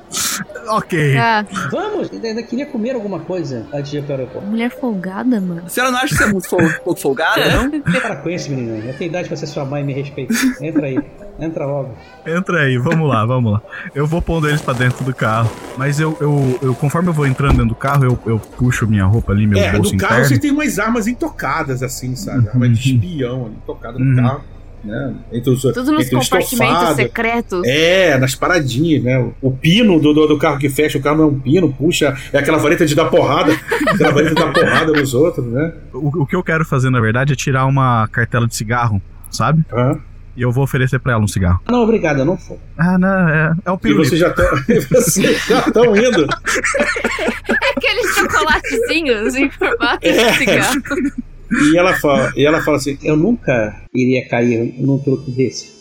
Ok. tá. Vamos, ainda, ainda queria comer alguma coisa antes de ir para o aeroporto. Mulher folgada, mano. A senhora não acha que você é muito fol- um pouco folgada, não? Para com isso, menina. Eu tenho idade pra ser sua mãe e me respeita. Entra aí, entra logo. Entra aí, vamos lá, vamos lá. Eu vou pondo eles pra dentro do carro. Mas eu, eu, eu conforme eu vou entrando dentro do carro, eu, eu puxo minha roupa ali, meu é, bolso no carro interno. você tem umas armas intocadas, assim, sabe? Arma de espião ali, tocada no Uhum. carro. né? Entre os, Tudo nos compartimentos estofado. secretos. É, nas paradinhas, né? O- O pino do, do, do carro que fecha, o carro não é um pino, puxa, é aquela vareta de dar porrada, aquela vareta de dar porrada nos outros, né? O, o que eu quero fazer, na verdade, é tirar uma cartela de cigarro, sabe? E eu vou oferecer pra ela um cigarro. Não, obrigado, eu não vou. Ah, não, é, é E pirulito. vocês já estão vocês já estão indo. Aqueles chocolatezinhos em formato É. de cigarro. E ela fala, e ela fala assim: Eu nunca iria cair num truque desse.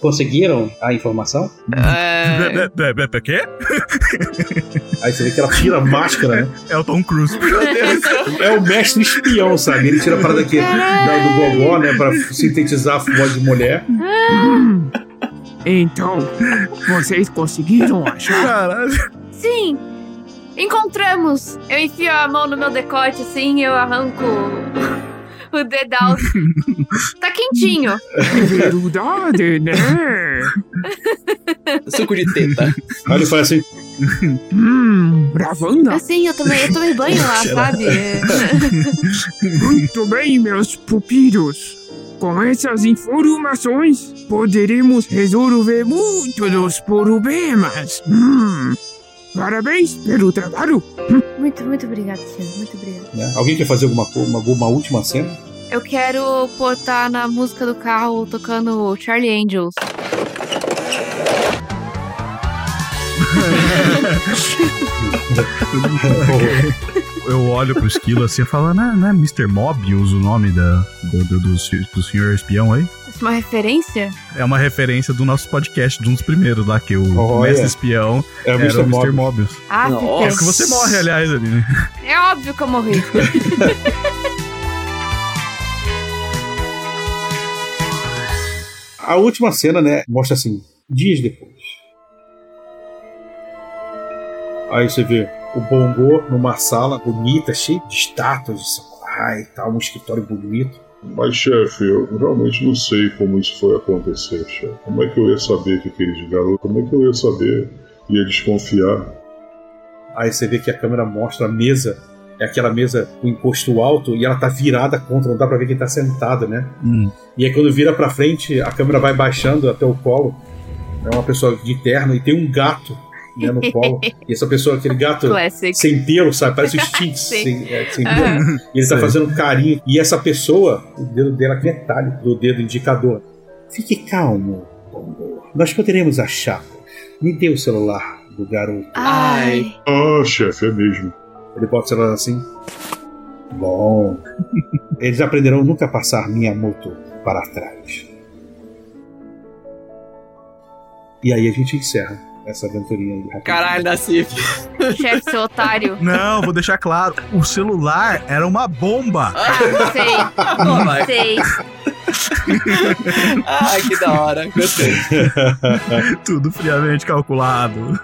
Conseguiram a informação? É... Quê? Aí você vê que ela tira a máscara, né? É o Tom Cruise. É o mestre espião, sabe? Ele tira a parada aqui da, do gogó, né? Pra sintetizar a voz de mulher. Então, vocês conseguiram achar? Caralho. Sim! Encontramos! Eu enfio a mão no meu decote assim e eu arranco o dedal. tá quentinho. Verdade, né? Suco de teta. Aí ele fala assim: Hum, bravanda. Assim, eu tomei, eu tomei banho lá, sabe? Muito bem, meus pupilos. Com essas informações, poderemos resolver muitos dos problemas. Hum, parabéns pelo trabalho. Muito, muito obrigada, Tia. Muito obrigada. né? Alguém quer fazer alguma, uma, uma última cena? Eu quero botar na música do carro tocando Charlie Angels. Eu olho pro esquilo assim e falo, não, é- é Mr. Mobius o nome da, do, do, do, do senhor espião aí? É uma referência? É uma referência do nosso podcast, de um dos primeiros lá, que o Olha. mestre espião É o era Mr. Mobius. Mobius. Ah, Nossa. É porque você morre, aliás, ali, né? É óbvio que eu morri. A última cena, né? Mostra assim: dias depois. Aí você vê o Bongo numa sala bonita, cheia de estátuas de samurai e tal, um escritório bonito. Mas, chefe, eu realmente não sei como isso foi acontecer, chefe. Como é que eu ia saber que aqueles garotos. Como é que eu ia saber? Ia desconfiar? Aí você vê que a câmera mostra a mesa, é aquela mesa com encosto alto e ela tá virada contra, não dá pra ver quem tá sentado, né? Hum. E aí quando vira pra frente, a câmera vai baixando até o colo. É uma pessoa de terno e tem um gato né, no colo. E essa pessoa, aquele gato Classic. sem pelo, sabe? Parece o Stinks. Sem, é, sem pelo. E ele tá Sei. fazendo um carinho. E essa pessoa, o dedo dela é metálico, do dedo indicador. Fique calmo, Bongo. Nós poderemos achá-lo. Me dê o celular do garoto. Ai. Ah, chefe, é mesmo. Ele bota o celular assim. Bom. Eles aprenderão nunca a passar minha moto para trás. E aí a gente encerra essa aventurinha aí. rapidinho. Caralho, Nassif. Chefe, seu otário. Não, vou deixar claro. O celular era uma bomba. Ah, sei. Sei. Ai, que da hora. Gostei. Tudo friamente calculado.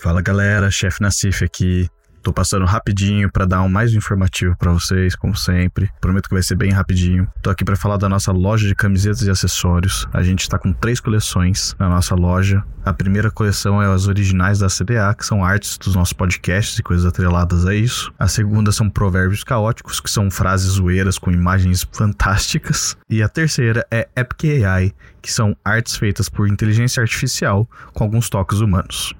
Fala galera, chefe Nassif aqui. Tô passando rapidinho pra dar um mais informativo pra vocês, como sempre. Prometo que vai ser bem rapidinho. Tô aqui pra falar da nossa loja de camisetas e acessórios. A gente tá com três coleções na nossa loja. A primeira coleção é as originais da CDA, que são artes dos nossos podcasts e coisas atreladas a isso. A segunda são provérbios caóticos, que são frases zoeiras com imagens fantásticas. E a terceira é Epic AI, que são artes feitas por inteligência artificial com alguns toques humanos.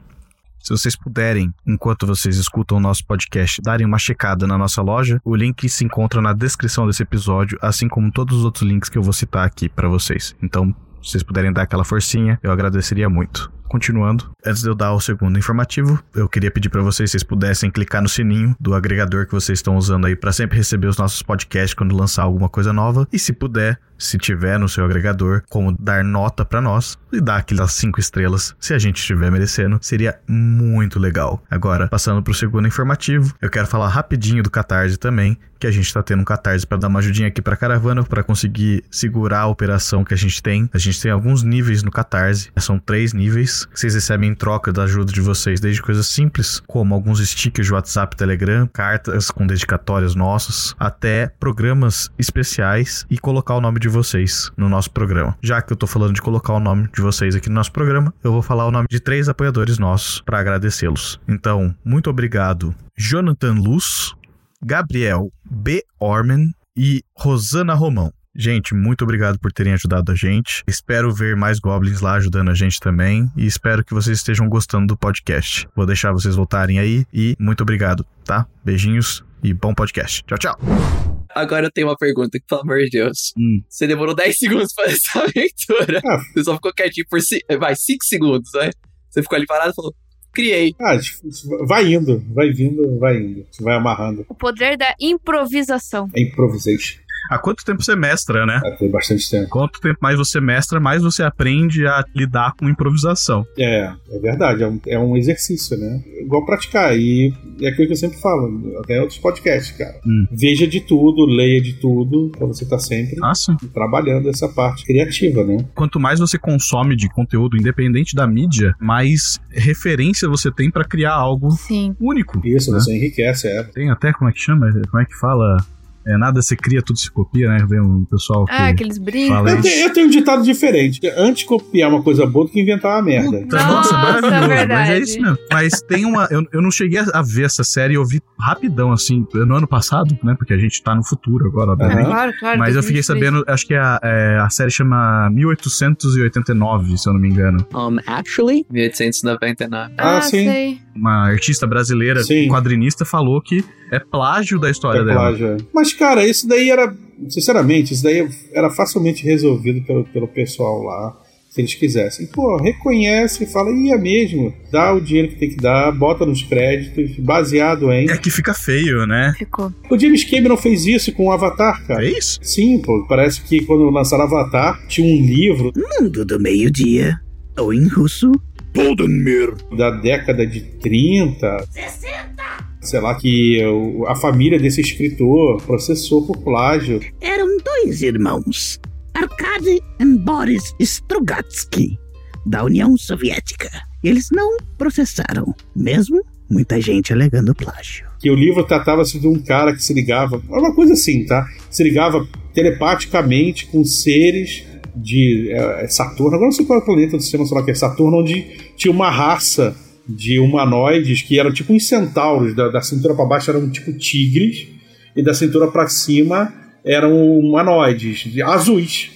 Se vocês puderem, enquanto vocês escutam o nosso podcast, darem uma checada na nossa loja, o link se encontra na descrição desse episódio, assim como todos os outros links que eu vou citar aqui para vocês. Então, se vocês puderem dar aquela forcinha, eu agradeceria muito. Continuando, antes de eu dar o segundo informativo, eu queria pedir para vocês, se vocês pudessem clicar no sininho do agregador que vocês estão usando aí para sempre receber os nossos podcasts quando lançar alguma coisa nova. E se puder, se tiver no seu agregador, como dar nota para nós e dar aquelas cinco estrelas, se a gente estiver merecendo, seria muito legal. Agora, passando pro segundo informativo, eu quero falar rapidinho do Catarse também, que a gente tá tendo um Catarse para dar uma ajudinha aqui pra caravana, para conseguir segurar a operação que a gente tem. A gente tem alguns níveis no Catarse, são três níveis que vocês recebem em troca da ajuda de vocês, desde coisas simples, como alguns stickers de WhatsApp, Telegram, cartas com dedicatórias nossas, até programas especiais e colocar o nome de vocês no nosso programa. Já que eu tô falando de colocar o nome de vocês aqui no nosso programa, eu vou falar o nome de três apoiadores nossos para agradecê-los. Então, muito obrigado, Jonathan Luz, Gabriel B. Orman e Rosana Romão. Gente, muito obrigado por terem ajudado a gente. Espero ver mais goblins lá ajudando a gente também. E espero que vocês estejam gostando do podcast. Vou deixar vocês voltarem aí. E muito obrigado, tá? Beijinhos e bom podcast. Tchau, tchau. Agora eu tenho uma pergunta, pelo amor de Deus. Hum. Você demorou 10 segundos pra essa aventura. Ah. Você só ficou quietinho por vai, 5 segundos, né? Você ficou ali parado e falou: criei. Ah, vai indo, vai vindo, vai indo. Vai amarrando. O poder da improvisação. É improvisation. Há quanto tempo você mestra, né? É, tem bastante tempo. Quanto tempo mais você mestra, mais você aprende a lidar com improvisação. É, é verdade, é um, é um exercício, né? Igual praticar. E é aquilo que eu sempre falo, até em outros podcasts, cara. Hum. Veja de tudo, leia de tudo, pra você estar sempre Ah, sim. trabalhando essa parte criativa, né? Quanto mais você consome de conteúdo, independente da mídia, mais referência você tem pra criar algo Sim. único. Isso, né? você enriquece, é. Tem até, como é que chama? Como é que fala? É, nada se cria, tudo se copia, né? Vem um pessoal que Ah, aqueles brincos. Eu eu tenho um ditado diferente. Antes copiar uma coisa boa do que inventar uma merda. Puta, nossa, Nossa, maravilhoso. verdade. Mas é isso mesmo. Mas tem uma. Eu, eu não cheguei a ver essa série, eu vi rapidão, assim, no ano passado, né? Porque a gente tá no futuro agora, Ah, obviamente. claro, claro. Mas eu fiquei 2023. sabendo, acho que a, é, a série chama 1889, se eu não me engano. Um, actually, 1899. Ah, Ah, sim. sei. Uma artista brasileira, Sim. quadrinista, falou que é plágio da história É dela. plágio, é. Mas, cara, isso daí era. Sinceramente, isso daí era facilmente resolvido pelo, pelo pessoal lá. Se eles quisessem. Pô, reconhece e fala, ia mesmo. Dá o dinheiro que tem que dar, bota nos créditos, baseado em. É que fica feio, né? Ficou. O James Cameron fez isso com o Avatar, cara. É isso? Sim, pô. Parece que quando lançaram Avatar, tinha um livro Mundo do meio-dia. Ou em russo, Poldenmir. da década de 30. 60! Sei lá, que a família desse escritor processou por plágio. Eram dois irmãos, Arkady e Boris Strugatsky, da União Soviética. Eles não processaram, mesmo muita gente alegando plágio. que o livro tratava-se de um cara que se ligava, é uma coisa assim, tá? Se ligava telepaticamente com seres de é Saturno, agora não sei qual é o planeta do sistema solar que é Saturno, onde tinha uma raça de humanoides que eram tipo uns centauros, da, da cintura para baixo eram tipo tigres e da cintura para cima eram humanoides de- azuis.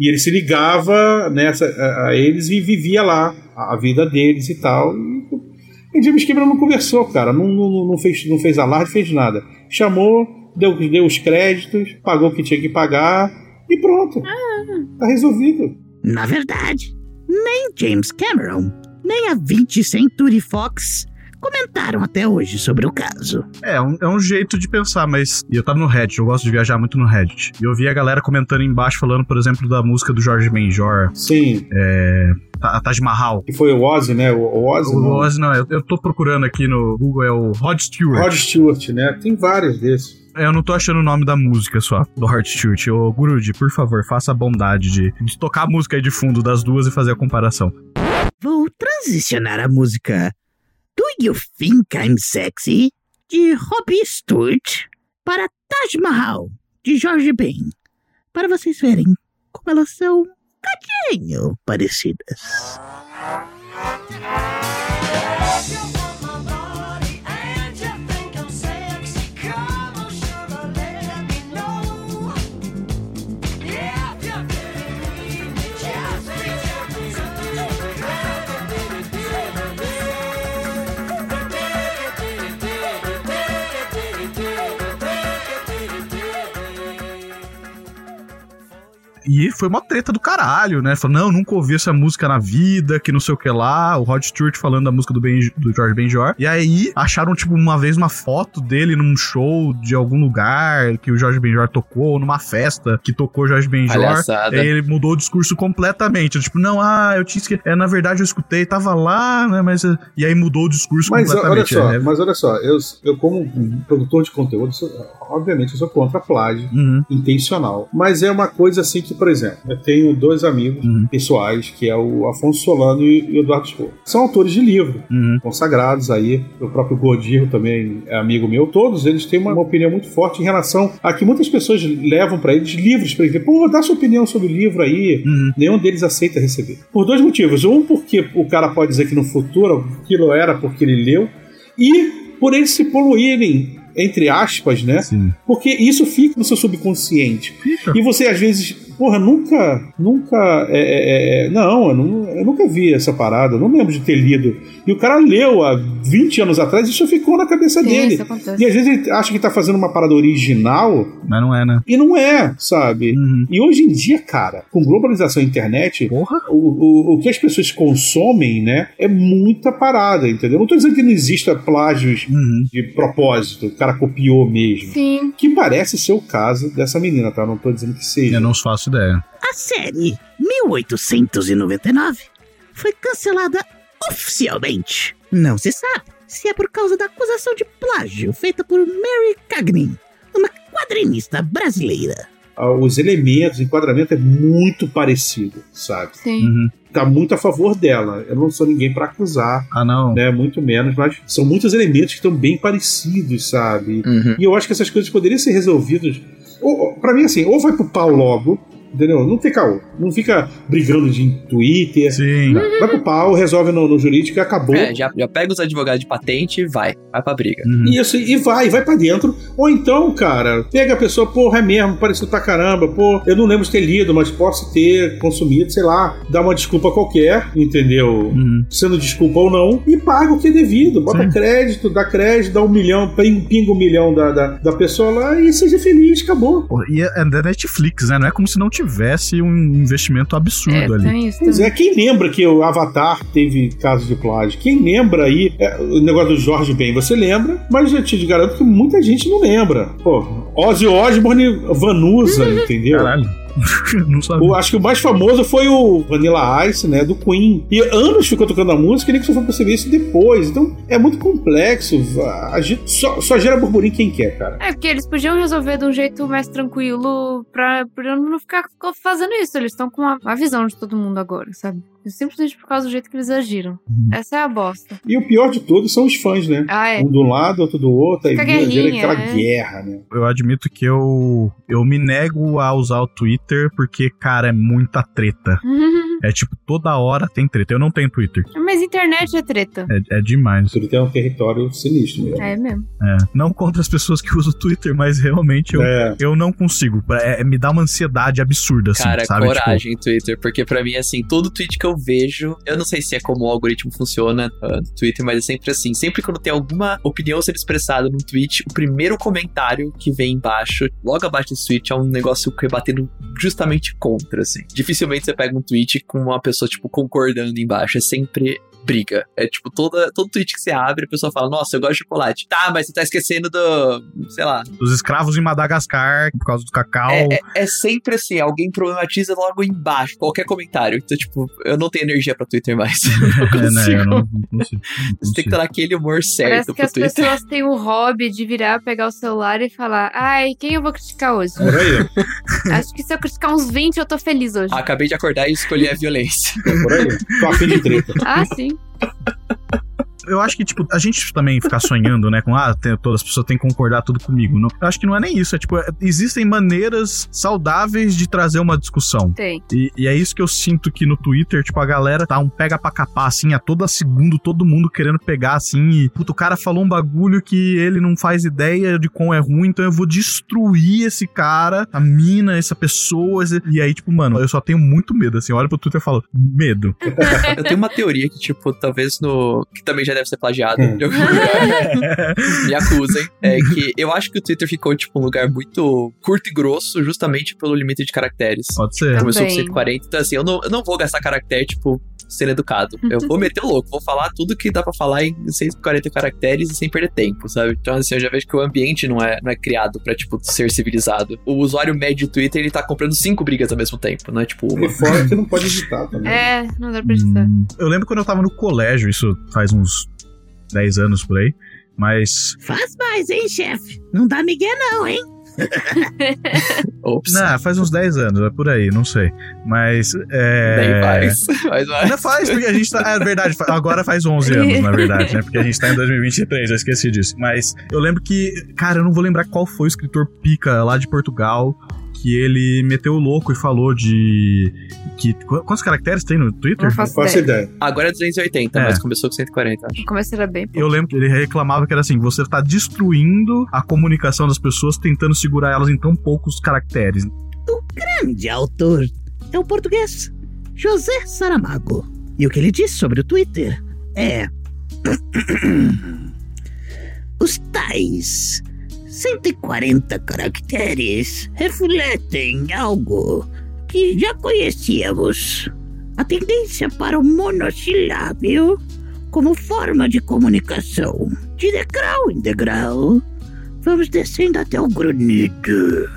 E ele se ligava nessa, a, a eles e vivia lá a, a vida deles e tal. E, e James Cameron não conversou, cara. Não, não, não fez, não fez alarde, fez nada. Chamou, deu, deu os créditos, pagou o que tinha que pagar e pronto. Tá resolvido. Na verdade, nem James Cameron, nem a 20th Century Fox comentaram até hoje sobre o caso. É, um, é um jeito de pensar, mas. Eu tava no Reddit, eu gosto de viajar muito no Reddit. E eu vi a galera comentando embaixo, falando, por exemplo, da música do Jorge Benjor, Sim. é, a Taj Mahal. Que foi o Ozzy, né? O, Ozzy. O não. Ozzy, não, eu, eu tô procurando aqui no Google, é o Rod Stewart. Rod Stewart, né? Tem vários desses. É, Eu não tô achando o nome da música só, do Rod Stewart. Ô, Guruji, por favor, faça a bondade de, de tocar a música aí de fundo das duas e fazer a comparação. Vou transicionar a música Do You Think I'm Sexy? de Robbie Stewart para Taj Mahal, de George Ben, para vocês verem como elas são um cadinho parecidas. E foi uma treta do caralho, né? Falou, não, nunca ouvi essa música na vida, que não sei o que lá. O Rod Stewart falando da música do, ben, do George Benjor. E aí acharam, tipo, uma vez uma foto dele num show de algum lugar que o George Benjor tocou, ou numa festa que tocou George Benjor. Palhaçada. E aí ele mudou o discurso completamente. Tipo, não, ah, eu tinha esquecido. É, na verdade eu escutei, tava lá, né? Mas. eh, E aí mudou o discurso Mas olha completamente. só, né? mas olha só, eu, eu como um produtor de conteúdo, sou- obviamente eu sou contra plágio Uhum. intencional. Mas é uma coisa assim que, por exemplo, eu tenho dois amigos Uhum. pessoais, que é o Afonso Solano e o Eduardo Spohr. São autores de livro, Uhum. consagrados aí. O próprio Godirro também é amigo meu. Todos eles têm uma, uma opinião muito forte em relação a que muitas pessoas levam para eles livros para ele. Pô, dá sua opinião sobre o livro aí. Uhum. Nenhum deles aceita receber. Por dois motivos. Um, porque o cara pode dizer que no futuro aquilo era porque ele leu. E por eles se poluírem entre aspas, né? Sim. Porque isso fica no seu subconsciente. Fica. E você, às vezes, porra, nunca, nunca, é, é, é, não, eu, não, eu nunca vi essa parada, eu não lembro de ter lido. E o cara leu há 20 anos atrás e isso ficou na cabeça Sim, dele. E às vezes ele acha que tá fazendo uma parada original Mas não é, né? e não é, sabe? Uhum. E hoje em dia, cara, com globalização e internet, Porra. o, o, o que as pessoas consomem, né, é muita parada, entendeu? Não tô dizendo que não exista plágios Uhum. de propósito, o cara copiou mesmo. Sim. Que parece ser o caso dessa menina, tá? Não tô dizendo que seja. Eu não faço ideia. A série 1899 foi cancelada oficialmente. Não se sabe se é por causa da acusação de plágio feita por Mary Cagnin, uma quadrinista brasileira. Ah, Os elementos, o enquadramento é muito parecido, sabe? Sim. Uhum. Tá muito a favor dela. Eu não sou ninguém pra acusar, Ah, não. né? Muito menos, mas são muitos elementos que estão bem parecidos, sabe? Uhum. E eu acho que essas coisas poderiam ser resolvidas. Ou- pra mim, assim, ou vai pro pau logo, entendeu? Não tem caô. Não fica brigando de Twitter. Sim. Vai pro pau, resolve no, no jurídico e acabou. É, já, já pega os advogados de patente e vai. Vai pra briga. Uhum. Isso, e vai, vai pra dentro. Ou então, cara, pega a pessoa, porra, é mesmo, parecido pra caramba, pô, eu não lembro de ter lido, mas posso ter consumido, sei lá, dá uma desculpa qualquer, entendeu? Uhum. Sendo desculpa ou não, e paga o que é devido. Bota Sim. crédito, dá crédito, dá um milhão, ping- pinga um milhão da, da, da pessoa lá e seja feliz, acabou. Pô, E é da Netflix, né? Não é como se não tivesse um investimento É, absurdo ali. tem isso Pois é, quem lembra que o Avatar teve caso de plágio? Quem lembra aí é, o negócio do Jorge Ben? Você lembra, mas eu te garanto que muita gente não lembra. Pô, Ozzy Osbourne Vanusa, entendeu? Caralho. não sabia. O- acho que o mais famoso foi o Vanilla Ice, né, do Queen. E anos ficou tocando a música e nem que só foi perceber isso depois. Então é muito complexo. A gente só, só gera burburinho quem quer, cara. É, porque eles podiam resolver de um jeito mais tranquilo pra, pra não ficar ficar fazendo isso. Eles estão com a, a visão de todo mundo agora, sabe? Simplesmente por causa do jeito que eles agiram. Essa é a bosta. E o pior de tudo são os fãs, né? Ah, é. Um do lado, outro do outro. Aí Fica vira, vira guerrinha, aquela é. guerra, né? Eu admito que eu, eu me nego a usar o Twitter porque, cara, é muita treta. É tipo, toda hora tem treta. Eu não tenho Twitter. Mas internet é treta. É, é demais. Tudo tem um território sinistro mesmo. É mesmo. É. Não contra as pessoas que usam o Twitter, mas realmente eu, É. eu não consigo. É, me dá uma ansiedade absurda, assim, Cara, sabe? Tipo, coragem, Twitter, porque pra mim, assim, todo tweet que eu vejo, eu não sei se é como o algoritmo funciona ah, no Twitter, mas é sempre assim. Sempre quando tem alguma opinião sendo expressada num tweet, o primeiro comentário que vem embaixo, logo abaixo desse tweet, é um negócio que é batendo justamente contra, assim. Dificilmente você pega um tweet com uma pessoa, tipo, concordando embaixo. É sempre briga. É tipo, toda, todo tweet que você abre, a pessoa fala, nossa, eu gosto de chocolate. Tá, mas você tá esquecendo do, sei lá, Os escravos em Madagascar, por causa do cacau. é, é- é sempre assim, alguém problematiza logo embaixo, qualquer comentário. Então, tipo, eu não tenho energia pra Twitter mais. Eu não É, né? consigo. Eu não, não consigo. não Você tem que estar naquele humor certo Parece que as Twitter. pessoas têm o hobby de virar, pegar o celular e falar: Ai, quem eu vou criticar hoje? Por aí, Acho que se eu criticar uns 20, eu tô feliz hoje. Acabei de acordar e escolhi a violência. por aí. Tô afim de treta. Ah, sim. Eu acho que, tipo, a gente também ficar sonhando, né? Com, ah, tem- todas as pessoas têm que concordar tudo comigo. Não, eu acho que não é nem isso. É, tipo, é- existem maneiras saudáveis de trazer uma discussão. Tem. E, e é isso que eu sinto que no Twitter, tipo, a galera tá um pega pra capar, assim, a toda segundo, todo mundo querendo pegar, assim, e, puto, o cara falou um bagulho que ele não faz ideia de quão é ruim, então eu vou destruir esse cara, a mina, essa pessoa, esse- e aí, tipo, mano, eu só tenho muito medo, assim, eu olho pro Twitter e falo, medo. Eu tenho uma teoria que, tipo, talvez no. que também já deve ser plagiado Hum. Me acusem. É que eu acho que o Twitter ficou, tipo, um lugar muito curto e grosso, justamente pelo limite de caracteres. Pode ser. Começou com Também. 140, então assim, eu não, eu não vou gastar caractere, tipo, sendo educado. Eu vou meter o louco, vou falar tudo que dá pra falar em 140 caracteres e sem perder tempo, sabe? Então, assim, eu já vejo que o ambiente não é, não é criado pra, tipo, ser civilizado. O usuário médio do Twitter, ele tá comprando cinco brigas ao mesmo tempo, não é tipo uma. E fora que não pode editar também. É, não dá pra editar. Hum, Eu lembro quando eu tava no colégio, isso faz uns 10 anos por aí, mas. Faz mais, hein, chefe? Não dá migué não, hein? Ops. Não, faz uns 10 anos, é por aí, não sei. Mas. É... Nem faz. Faz mais. Ainda faz, porque a gente tá. É verdade, agora faz 11 anos, na verdade, né? Porque a gente tá em 2023, eu esqueci disso. Mas eu lembro que. Cara, eu não vou lembrar qual foi o escritor pica lá de Portugal. Que ele meteu o louco e falou de. que qu- Quantos caracteres tem no Twitter? Não faço ideia. Agora é 280, É. mas começou com 140, acho. No começo era bem pouco. Eu lembro que ele reclamava que era assim: você tá destruindo a comunicação das pessoas tentando segurar elas em tão poucos caracteres. Grande autor é o português José Saramago. E o que ele diz sobre o Twitter é. Os tais 140 caracteres refletem algo que já conhecíamos. A tendência para o monossilábio como forma de comunicação. De degrau em degrau, vamos descendo até o grunhido.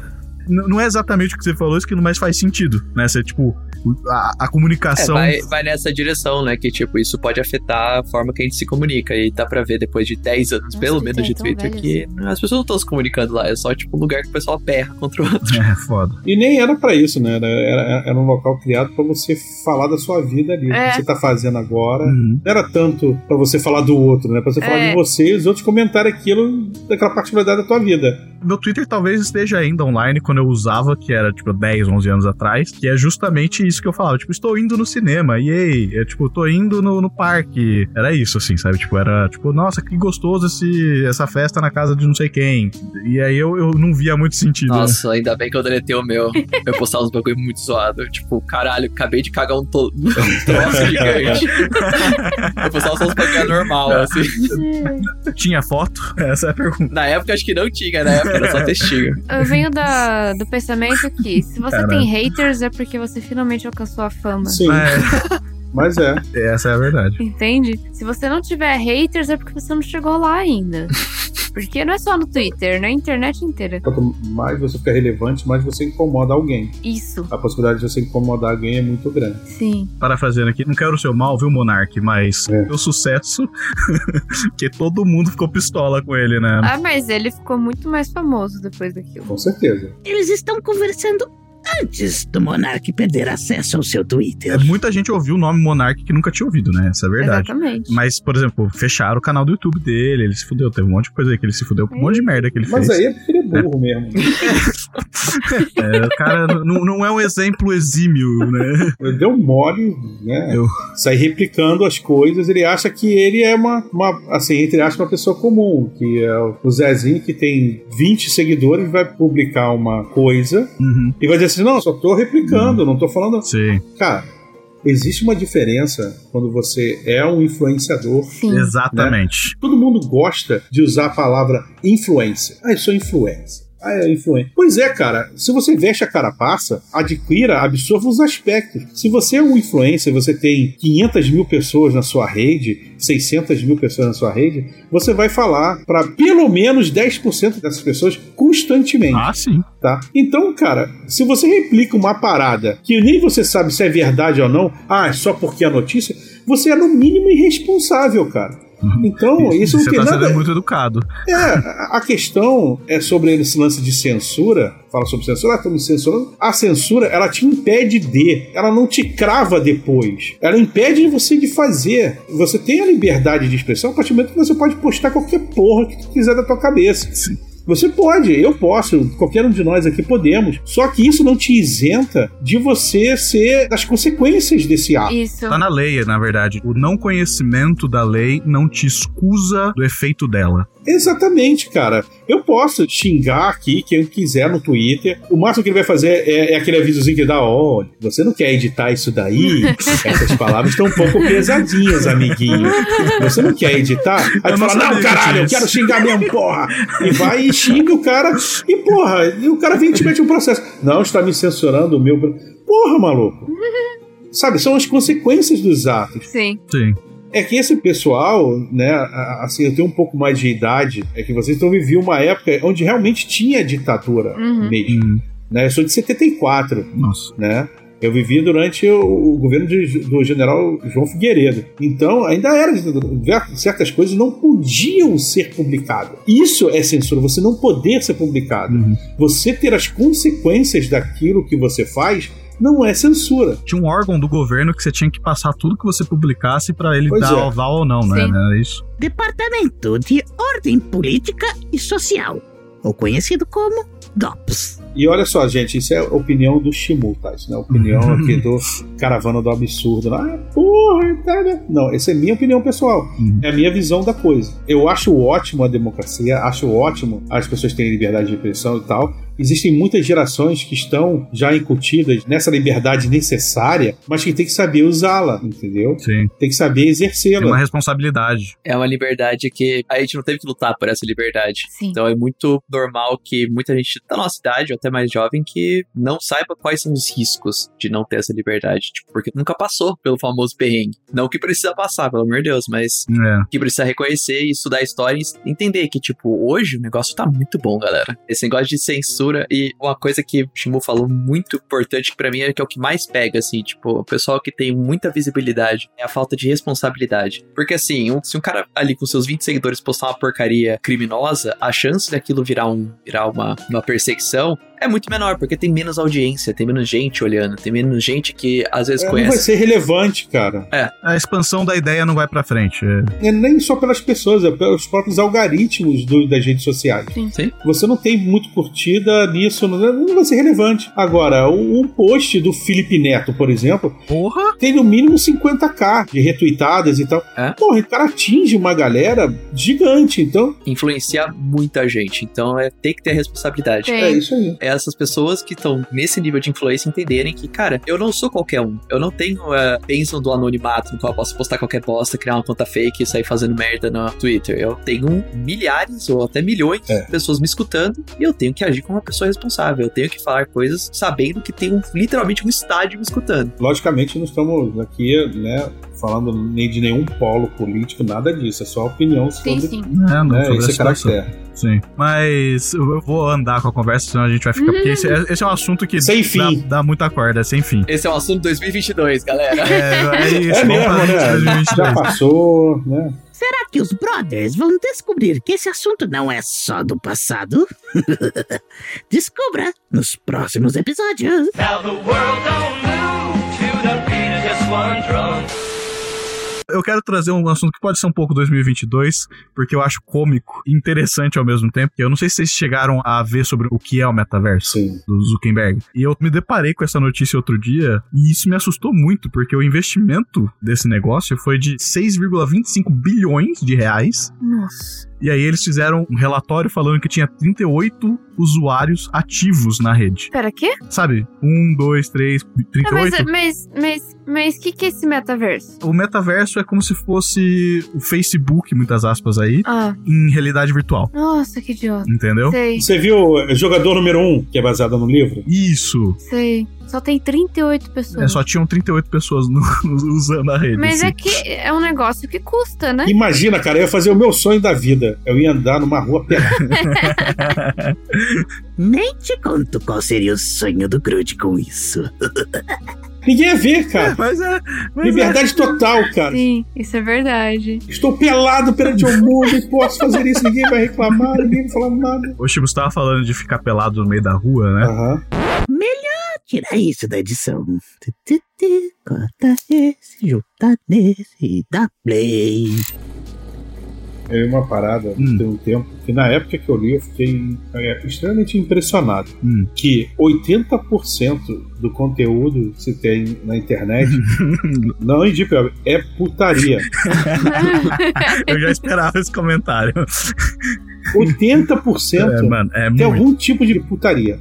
N- não é exatamente o que você falou, isso que mais faz sentido, né? Você, tipo, a, a É, comunicação. vai, vai nessa direção, né? Que, tipo, isso pode afetar a forma que a gente se comunica. E dá pra ver depois de 10 anos, pelo Twitter menos, de é Twitter, velho que as pessoas não estão se comunicando lá. É só, tipo, um lugar que o pessoal berra contra o outro. É, foda. E nem era pra isso, né? Era, era, era um local criado pra você falar da sua vida ali. O É. que você tá fazendo agora. Uhum. Não era tanto pra você falar do outro, né? Pra você falar É. de você e os outros comentarem aquilo daquela particularidade da tua vida. Meu Twitter talvez esteja ainda online quando eu usava, que era tipo 10, 11 anos atrás, que é justamente isso que eu falava. Tipo, estou indo no cinema, e aí, é, tipo, tô indo no, no parque. Era isso, assim, sabe? Tipo, era tipo, nossa, que gostoso esse, essa festa na casa de não sei quem. E aí eu, eu não via muito sentido. né? Nossa, ainda bem que eu deletei o meu. Eu postava uns bagulho muito zoado. Tipo, caralho, acabei de cagar um, to... um troço gigante. Eu postava só uns bagulho normal, assim. Tinha foto? Essa é a pergunta. Na época, acho que não tinha, na época era só textinho. Eu venho da, do pensamento que se você Caralho. tem haters é porque você finalmente alcançou a fama. Sim, mas é. Essa é a verdade. Entende? Se você não tiver haters é porque você não chegou lá ainda. Porque não é só no Twitter, na internet inteira. Quanto mais você fica relevante, mais você incomoda alguém. Isso. A possibilidade de você incomodar alguém é muito grande. Sim. Parafraseando aqui, não quero o seu mal, viu, Monark? Mas É. o sucesso, que todo mundo ficou pistola com ele, né? Ah, mas ele ficou muito mais famoso depois daquilo. Com certeza. Eles estão conversando antes do Monark perder acesso ao seu Twitter. É, Muita gente ouviu o nome Monark que nunca tinha ouvido, né? Essa é a verdade. Exatamente. Mas, por exemplo, fecharam o canal do YouTube dele, ele se fudeu. Teve um monte de coisa aí que ele se fudeu, um monte de merda que ele Mas fez. aí é porque ele é burro mesmo. É, o cara não, não é um exemplo exímio, né? Ele deu mole, né? Eu- Sai replicando as coisas. Ele acha que ele é uma, uma assim, entre aspas, uma pessoa comum. Que é o Zezinho que tem 20 seguidores, vai publicar uma coisa Uhum. e vai dizer assim: não, só tô replicando, não tô falando. Sim, Cara, existe uma diferença quando você é um influenciador. Sim. exatamente. Todo mundo gosta de usar a palavra influência. Ah, eu sou influência. Ah, é influência. Pois é, cara. Se você veste a carapaça, adquira, absorva os aspectos. Se você é um influencer, você tem 500 mil pessoas na sua rede, 600 mil pessoas na sua rede, você vai falar para pelo menos 10% dessas pessoas constantemente Ah, sim. tá? Então, cara, se você replica uma parada que nem você sabe se é verdade ou não, ah, é só porque é notícia, você é no mínimo irresponsável, cara. Então, isso não Você tem tá nada. sendo muito educado. É, a questão é sobre esse lance de censura. Fala sobre censura, ah, me censurando. A censura, ela te impede de, ela não te crava depois. Ela impede você de fazer. Você tem a liberdade de expressão a partir do momento que você pode postar qualquer porra que tu quiser da tua cabeça. Você pode, eu posso, qualquer um de nós aqui podemos. Só que isso não te isenta de você ser das consequências desse ato. Isso. Tá na lei, na verdade. O não conhecimento da lei não te excusa do efeito dela. Exatamente, cara. Eu posso xingar aqui quem quiser no Twitter. O máximo que ele vai fazer é, é aquele avisozinho que dá: olha, você não quer editar isso daí? Essas palavras estão um pouco pesadinhas, amiguinho. Você não quer editar? Aí tu não fala: não, caralho, eu isso." quero xingar mesmo, porra. E vai e xinga o cara. E porra, e o cara vem e te mete um processo. Não, está me censurando o meu. Porra, maluco. Sabe, são as consequências dos atos. Sim. Sim. É que esse pessoal, né, assim, eu tenho um pouco mais de idade, é que vocês estão vivendo uma época onde realmente tinha ditadura Uhum. mesmo. Hum, Né? Eu sou de 74, nossa. né? Eu vivi durante o, o governo de- do general João Figueiredo. Então, ainda era ditadura. Certas coisas não podiam ser publicadas. Isso é censura, você não poder ser publicado. Uhum. Você ter as consequências daquilo que você faz não é censura. Tinha um órgão do governo que você tinha que passar tudo que você publicasse pra ele Pois dar é. aval ou não, né? Não é isso? Departamento de Ordem Política e Social, ou conhecido como DOPS. E olha só, gente, isso é a opinião do Shimu, tá? Isso não é a opinião aqui do caravana do absurdo. Ah, porra, tá, né? Não, essa é minha opinião pessoal. É a minha visão da coisa. Eu acho ótimo a democracia, acho ótimo as pessoas terem liberdade de expressão e tal. Existem muitas gerações que estão já incutidas nessa liberdade necessária, mas que tem que saber usá-la, entendeu? Sim. Tem que saber É uma exercê-la. responsabilidade. É uma liberdade que a gente não teve que lutar por essa liberdade. Sim. Então é muito normal que muita gente da nossa idade, ou até mais jovem, que não saiba quais são os riscos de não ter essa liberdade. Tipo, porque nunca passou pelo famoso perrengue. Não que precisa passar, pelo amor de Deus, mas É. que precisa reconhecer e estudar a história e entender que, tipo, hoje o negócio tá muito bom, galera. Esse negócio de censura e uma coisa que o Shimu falou muito importante pra mim é que é o que mais pega, assim, tipo, o pessoal que tem muita visibilidade é a falta de responsabilidade. Porque, assim, um- se um cara ali com seus 20 seguidores postar uma porcaria criminosa, a chance daquilo virar, um, virar uma, uma perseguição é muito menor, porque tem menos audiência, tem menos gente olhando, tem menos gente que às vezes É, não vai conhece. ser relevante, cara. A expansão da ideia não vai pra frente. É. É nem só pelas pessoas, é pelos próprios algoritmos do- das redes sociais. Sim. Você não tem muito curtida nisso, não, não vai ser relevante. Agora, um post do Felipe Neto, por exemplo, Porra! tem no mínimo 50k de retweetadas e tal. É? Porra, o cara atinge uma galera gigante, então Influenciar muita gente. Então é ter que ter responsabilidade. Tem. é isso aí. é essas pessoas que estão nesse nível de influência entenderem que, cara, eu não sou qualquer um. Eu não tenho a bênção do anonimato no qual eu posso postar qualquer bosta, criar uma conta fake e sair fazendo merda no Twitter. Eu tenho milhares ou até milhões É. de pessoas me escutando e eu tenho que agir como uma pessoa responsável. Eu tenho que falar coisas sabendo que tem um, literalmente um estádio me escutando. Logicamente, não estamos aqui, né, falando nem de nenhum polo político, nada disso. É só opinião Sim, sobre sim. É, não, né, sobre esse caractere. Sim. Mas eu vou andar com a conversa, senão a gente vai ficar. Porque esse, é- esse é um assunto que Sem dá, fim. dá muita corda, é sem fim. Esse é um assunto 2022, galera. É, é isso, É mesmo, né? de 2022. Já passou, né? Será que os brothers vão descobrir que esse assunto não é só do passado? Descubra nos próximos episódios. Eu quero trazer um assunto que pode ser um pouco 2022, porque eu acho cômico e interessante ao mesmo tempo. Eu não sei se vocês chegaram a ver sobre o que é o metaverso Sim. do Zuckerberg. E eu me deparei com essa notícia outro dia e isso me assustou muito, porque o investimento desse negócio foi de 6,25 bilhões de reais. Nossa. E aí eles fizeram um relatório falando que tinha 38 usuários ativos na rede. Pera, quê? Sabe? 1, 2, 3, Ah, mas, 38. mas, mas, mas, o que, que é esse metaverso? O metaverso é como se fosse o Facebook, muitas aspas aí, Ah, em realidade virtual. nossa, que idiota. Entendeu? Sei, Você viu o jogador número 1, um, que é baseado no livro? Isso. sei. Só tem 38 pessoas. É, só tinham 38 pessoas no- usando a rede. Mas assim. é que é um negócio que custa, né? Imagina, cara, eu ia fazer o meu sonho da vida. Eu ia andar numa rua pelada. Nem te conto qual seria o sonho do Grude com isso. Ninguém ia ver, cara. Mas é. Mas Liberdade total, cara. Sim, isso é verdade. Estou pelado perante o mundo e posso fazer isso. Ninguém vai reclamar, ninguém vai falar nada. é. O Chico você tava falando de ficar pelado no meio da rua, né? Aham. Melhor tirar isso da edição. Corta esse, junta nesse e dá play. É uma parada Hum. tem um tempo que na época que eu li eu fiquei é, extremamente impressionado Hum. que 80% do conteúdo que se tem na internet não é web, é putaria. Eu já esperava esse comentário. 80% É, mano, é tem muito. algum tipo de putaria.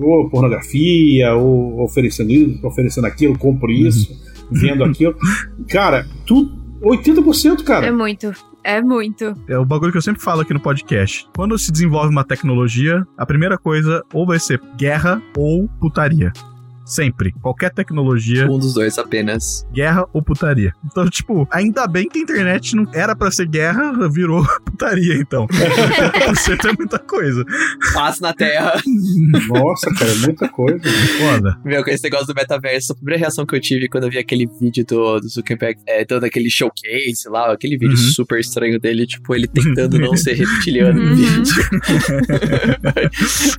Ou pornografia, ou oferecendo isso, oferecendo aquilo, compro isso, vendo aquilo. Cara, tu 80%, cara. É muito. É muito. É o bagulho que eu sempre falo aqui no podcast. Quando se desenvolve uma tecnologia, a primeira coisa ou vai ser guerra ou putaria. Sempre. Qualquer tecnologia, Um dos dois apenas. guerra ou putaria. Então, tipo, ainda bem que a internet não era pra ser guerra, virou putaria, então. 80% é muita coisa. Paz na Terra. Nossa, cara, muita coisa. Foda. Meu, com esse negócio do metaverso, a primeira reação que eu tive quando eu vi aquele vídeo do, do Zuckerberg, é, todo aquele showcase lá, aquele vídeo Uhum. super estranho dele, tipo, ele tentando não ser reptiliano no Uhum. vídeo.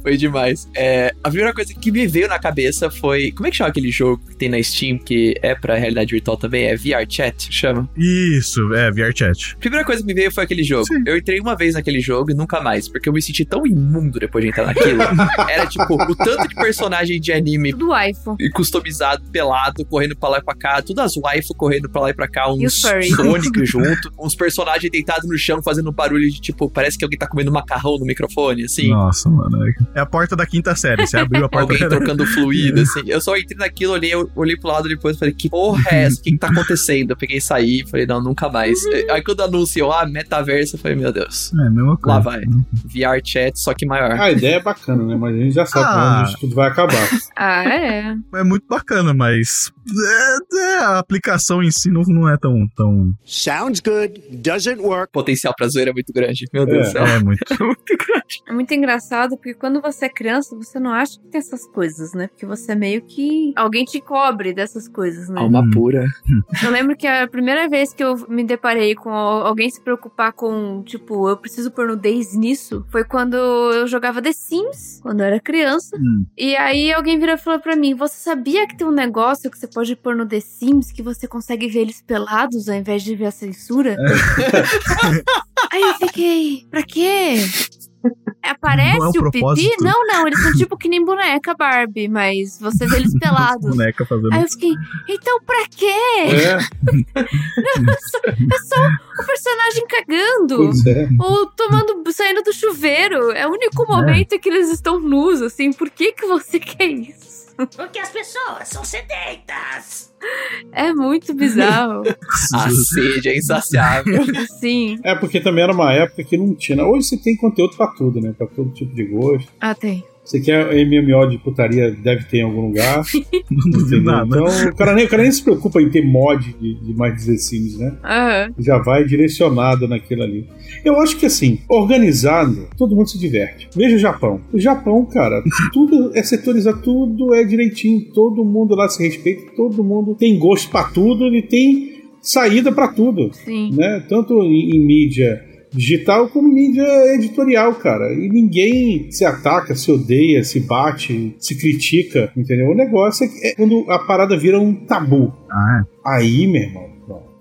Foi demais. É, a primeira coisa que me veio na cabeça foi foi. Como é que chama aquele jogo que tem na Steam que é pra realidade virtual também? É VR Chat, chama? Isso, é, VR Chat. Primeira coisa que me veio foi aquele jogo. Eu entrei uma vez naquele jogo e nunca mais, porque eu me senti tão imundo depois de entrar naquilo. Era tipo, o tanto de personagem de anime Do waifu. e customizado, pelado, correndo pra lá e pra cá, todas as waifu correndo pra lá e pra cá, uns. Sonic junto, uns personagens deitados no chão fazendo barulho de tipo, parece que alguém tá comendo macarrão no microfone, assim. Nossa, mano. é- É a porta da quinta série. Você abriu a porta Alguém trocando fluido, assim. Eu só entrei naquilo, olhei, olhei pro lado depois e falei, que porra é essa? O que, que tá acontecendo? Eu peguei e saí, falei, não, nunca mais. Aí quando anunciou, ah, metaverso, eu falei, meu Deus. É a mesma coisa. Lá vai. VR chat, só que maior. A ideia é bacana, né? Mas a gente já sabe Ah. onde isso tudo vai acabar. Ah, é. É muito bacana, mas é, é, a aplicação em si não, não é tão, tão. Sounds good, doesn't work. O potencial pra zoeira é muito grande. Meu Deus do céu. É muito. É muito engraçado porque quando você é criança, você não acha que tem essas coisas, né? Porque você é meio que. Alguém te cobre dessas coisas, né? Alma pura. Eu lembro que a primeira vez que eu me deparei com al- alguém se preocupar com, tipo, eu preciso pôr nudez nisso, foi quando eu jogava The Sims, quando eu era criança. Hum. E aí alguém virou e falou pra mim: Você sabia que tem um negócio que você pode pôr no The Sims que você consegue ver eles pelados ao invés de ver a censura? aí eu fiquei, pra quê? Aparece Não é o o, pipi? Não, não, eles são tipo que nem boneca Barbie, mas você vê eles pelados. Boneca fazendo. Aí eu fiquei, então pra quê? É, Não, é só, é só o personagem cagando. é. Ou tomando, saindo do chuveiro. É o único momento em que eles estão nus, assim. Por que que você quer isso? Porque as pessoas são sedentas. É muito bizarro. A sede é insaciável. Sim. É porque também era uma época que não tinha. Hoje você tem conteúdo pra tudo, né? Pra todo tipo de gosto. Ah, tem. Você quer MMO de putaria, deve ter em algum lugar. Não duvido entendeu? nada. Então o cara, nem, o cara nem se preocupa em ter mod de, de mais 16 né? Aham. Já vai direcionado naquilo ali. Eu acho que assim, organizado, todo mundo se diverte. Veja o Japão. O Japão, cara, tudo é setorizado, tudo é direitinho. Todo mundo lá se respeita, todo mundo tem gosto pra tudo e tem saída pra tudo. Sim. Né? Tanto em, em mídia digital como mídia editorial, cara. E ninguém se ataca, se odeia, se bate, se critica, entendeu? O negócio é, é quando a parada vira um tabu. Ah, Aí, meu irmão,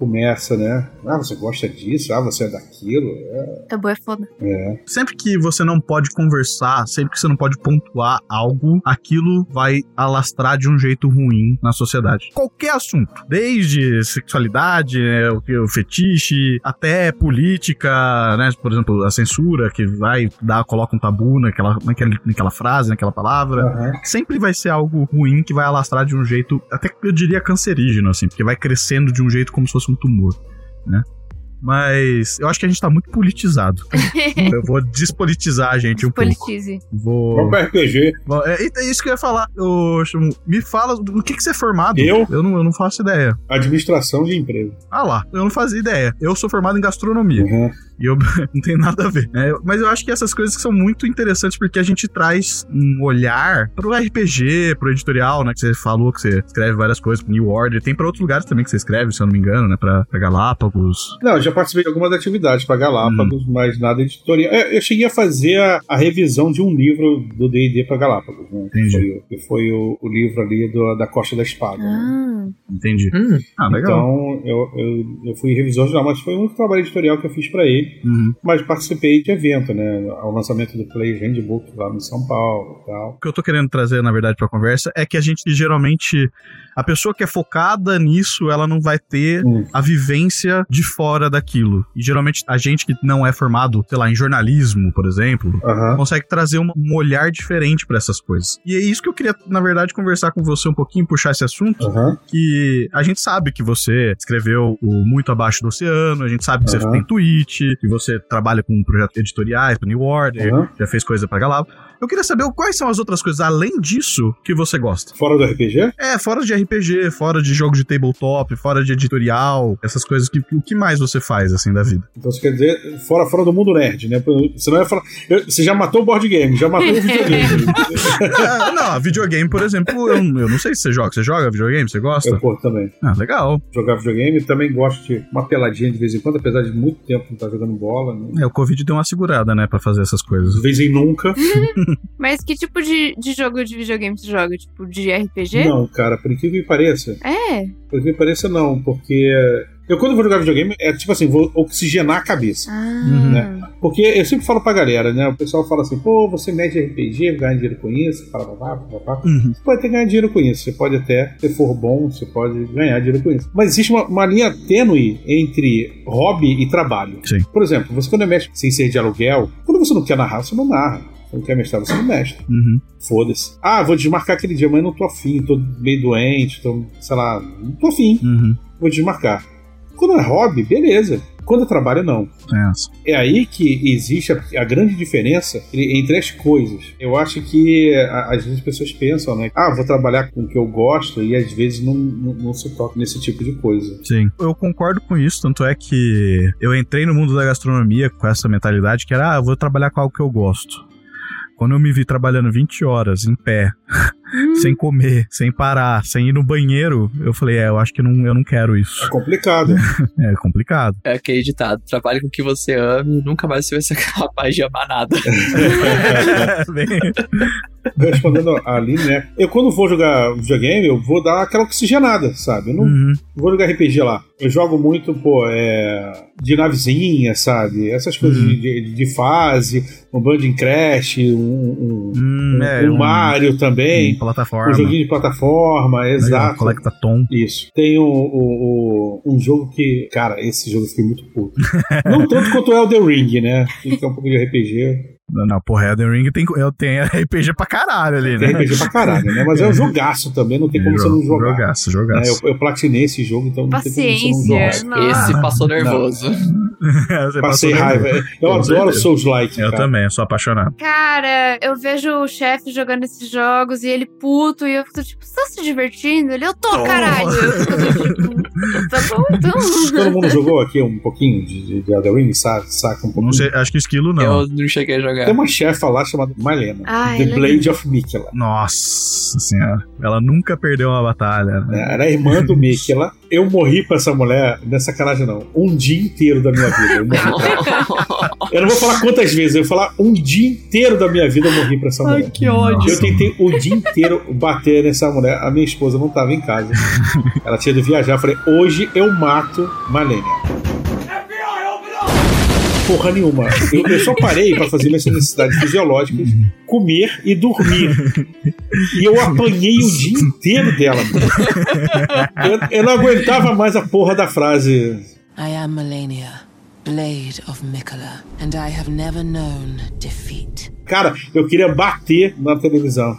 começa, né? Ah, você gosta disso? Ah, você é daquilo? É. Tabu é foda. é. sempre que você não pode conversar, sempre que você não pode pontuar algo, aquilo vai alastrar de um jeito ruim na sociedade. Qualquer assunto, desde sexualidade, né, o, fetiche, até política, né, por exemplo, a censura que vai dar, coloca um tabu naquela, naquela, naquela frase, naquela palavra. Aham. Sempre vai ser algo ruim que vai alastrar de um jeito, até que eu diria cancerígeno, assim, porque vai crescendo de um jeito como se fosse um tumor, né? Mas eu acho que a gente tá muito politizado. Eu vou despolitizar a gente um pouco. Politize. Vou. Vamos RPG. Bom, É, é isso que eu ia falar. Chamo, me fala do que, que você é formado. Eu? Eu não, eu não faço ideia. Administração de empresa. Ah lá, eu não fazia ideia. Eu sou formado em gastronomia. Uhum. E eu não tem nada a ver. né? Mas eu acho que essas coisas são muito interessantes porque a gente traz um olhar pro RPG, pro editorial, né? Que você falou que você escreve várias coisas pro New Order. Tem pra outros lugares também que você escreve, se eu não me engano, né? Pra, pra Galápagos. Não, eu já participei de algumas atividades para Galápagos, Hum. mas nada editorial. É, Eu cheguei a fazer a, a revisão de um livro do D&D para Galápagos, né? Entendi. Foi, o- que foi o, o livro ali do- da Costa da Espada. né? Ah. Entendi. Hum, Ah, legal. Então, eu, eu, eu fui revisor geral, mas foi um trabalho editorial que eu fiz para ele. Uhum. Mas participei de evento, né? Ao lançamento do Play Handbook lá no São Paulo e tal. O que eu tô querendo trazer, na verdade, pra conversa é que a gente geralmente. A pessoa que é focada nisso, ela não vai ter Hum. a vivência de fora daquilo. E geralmente a gente que não é formado, sei lá, em jornalismo, por exemplo, consegue trazer um olhar diferente pra essas coisas. E é isso que eu queria, na verdade, conversar com você um pouquinho, puxar esse assunto. Que a gente sabe que você escreveu o Muito Abaixo do Oceano, a gente sabe que você tem tweet, que você trabalha com projetos editoriais, pro New Order, já fez coisa pra Galápagos. Eu queria saber quais são as outras coisas, além disso, que você gosta. Fora do RPG? É, fora de RPG, fora de jogo de tabletop, fora de editorial, essas coisas que o que mais você faz assim da vida? Então você quer dizer fora, fora do mundo nerd, né? Você não ia falar. eu- Você já matou o board game, já matou o videogame. Ah, não, videogame, por exemplo, eu, eu não sei se você joga. Você joga videogame? Você gosta? eu curto também. Ah, legal. Jogar videogame, também gosto de uma peladinha de vez em quando, apesar de muito tempo não estar jogando bola, né? É, o Covid deu uma segurada, né, pra fazer essas coisas. De vez em nunca. Mas que tipo de, de jogo de videogame você joga? Tipo, de RPG? Não, cara, por incrível que pareça. É. Por incrível que pareça, não, porque. Eu, quando vou jogar videogame, é tipo assim, vou oxigenar a cabeça. Ah. Né? Porque eu sempre falo pra galera, né? O pessoal fala assim, pô, você mede RPG, ganha dinheiro com isso, fala, pá, pá, pá, pá. Uhum. Você pode até ganhar dinheiro com isso, você pode até, se for bom, você pode ganhar dinheiro com isso. Mas existe uma, uma linha tênue entre hobby e trabalho. Sim. Por exemplo, você quando é mestre sem ser de aluguel, quando você não quer narrar, você não narra. Não quer mestrar, você não mestre. Uhum. Foda-se. Ah, vou desmarcar aquele dia, mas não tô afim, tô meio doente, tô, sei lá, não tô afim. Uhum. Vou desmarcar. Quando é hobby, beleza. Quando é trabalho, não. É. É aí que existe a, a grande diferença entre- as coisas. Eu acho que a- às vezes as pessoas pensam, né? Ah, vou trabalhar com o que eu gosto e às vezes não, não, não se toca nesse tipo de coisa. Sim. Eu concordo com isso, tanto é que eu entrei no mundo da gastronomia com essa mentalidade que era, ah, vou trabalhar com algo que eu gosto. Quando eu me vi trabalhando 20 horas em pé, sem comer, sem parar, sem ir no banheiro, eu falei, é, eu acho que não, eu não quero isso. É complicado. é complicado. É aquele ditado: trabalhe com o que você ama e nunca mais você vai ser capaz de amar nada. Respondendo ali, né? Eu quando vou jogar videogame, eu vou dar aquela oxigenada, sabe? Eu não Uhum. vou jogar RPG lá. Eu jogo muito, pô, é, de navezinha, sabe? Essas coisas Uhum. de, de- de fase, um Banding Crash, um, um, um- é, um um- Mario também. Plataforma. Um joguinho de plataforma, exato. Collecta Tom. Isso. Tem o, o- o- um jogo que. Cara, esse jogo eu fiquei muito puto. Não tanto quanto o Elden Ring, né? Que é um pouco de RPG. Não, não, porra, Elden Ring tem, eu tenho RPG pra caralho ali, né? Tem RPG pra caralho, né? Mas é um jogaço também, não tem como você não jogar. Jogaço, jogaço. É, eu, eu platinei esse jogo, então não tem como você não Paciência, jogar. não. Esse passou nervoso. Passei passou raiva. nervoso. Eu Com adoro certeza. Souls-like. Eu cara. também, eu sou apaixonado. Cara, eu vejo o chefe jogando esses jogos e ele puto e eu fico tipo, você tá se divertindo? Ele, eu tô, caralho. Eu fico tipo, tá bom, então. Todo mundo jogou aqui um pouquinho de, de, de Elden Ring, saca, saca um pouquinho. Não sei, acho que esquilo não. Eu não cheguei a jogar. Tem uma chefa lá chamada Malena. Ah, The é Blade of Mikela. Nossa senhora. Ela nunca perdeu uma batalha. né? É, Era a irmã do Mikela. Eu morri pra essa mulher, não é sacanagem não, um dia inteiro da minha vida. Eu, morri pra ela. Eu não vou falar quantas vezes, eu vou falar um dia inteiro da minha vida eu morri pra essa mulher. que ódio. Eu tentei o dia inteiro bater nessa mulher. A minha esposa não tava em casa. Ela tinha de viajar. Eu falei, hoje eu mato Malenia. Porra nenhuma. Eu, eu só parei pra fazer minhas necessidades fisiológicas, comer e dormir. E eu apanhei o dia inteiro dela. Eu, eu não aguentava mais a porra da frase. I am Melania, Blade of Mikola, and I have never known defeat. Cara, eu queria bater na televisão.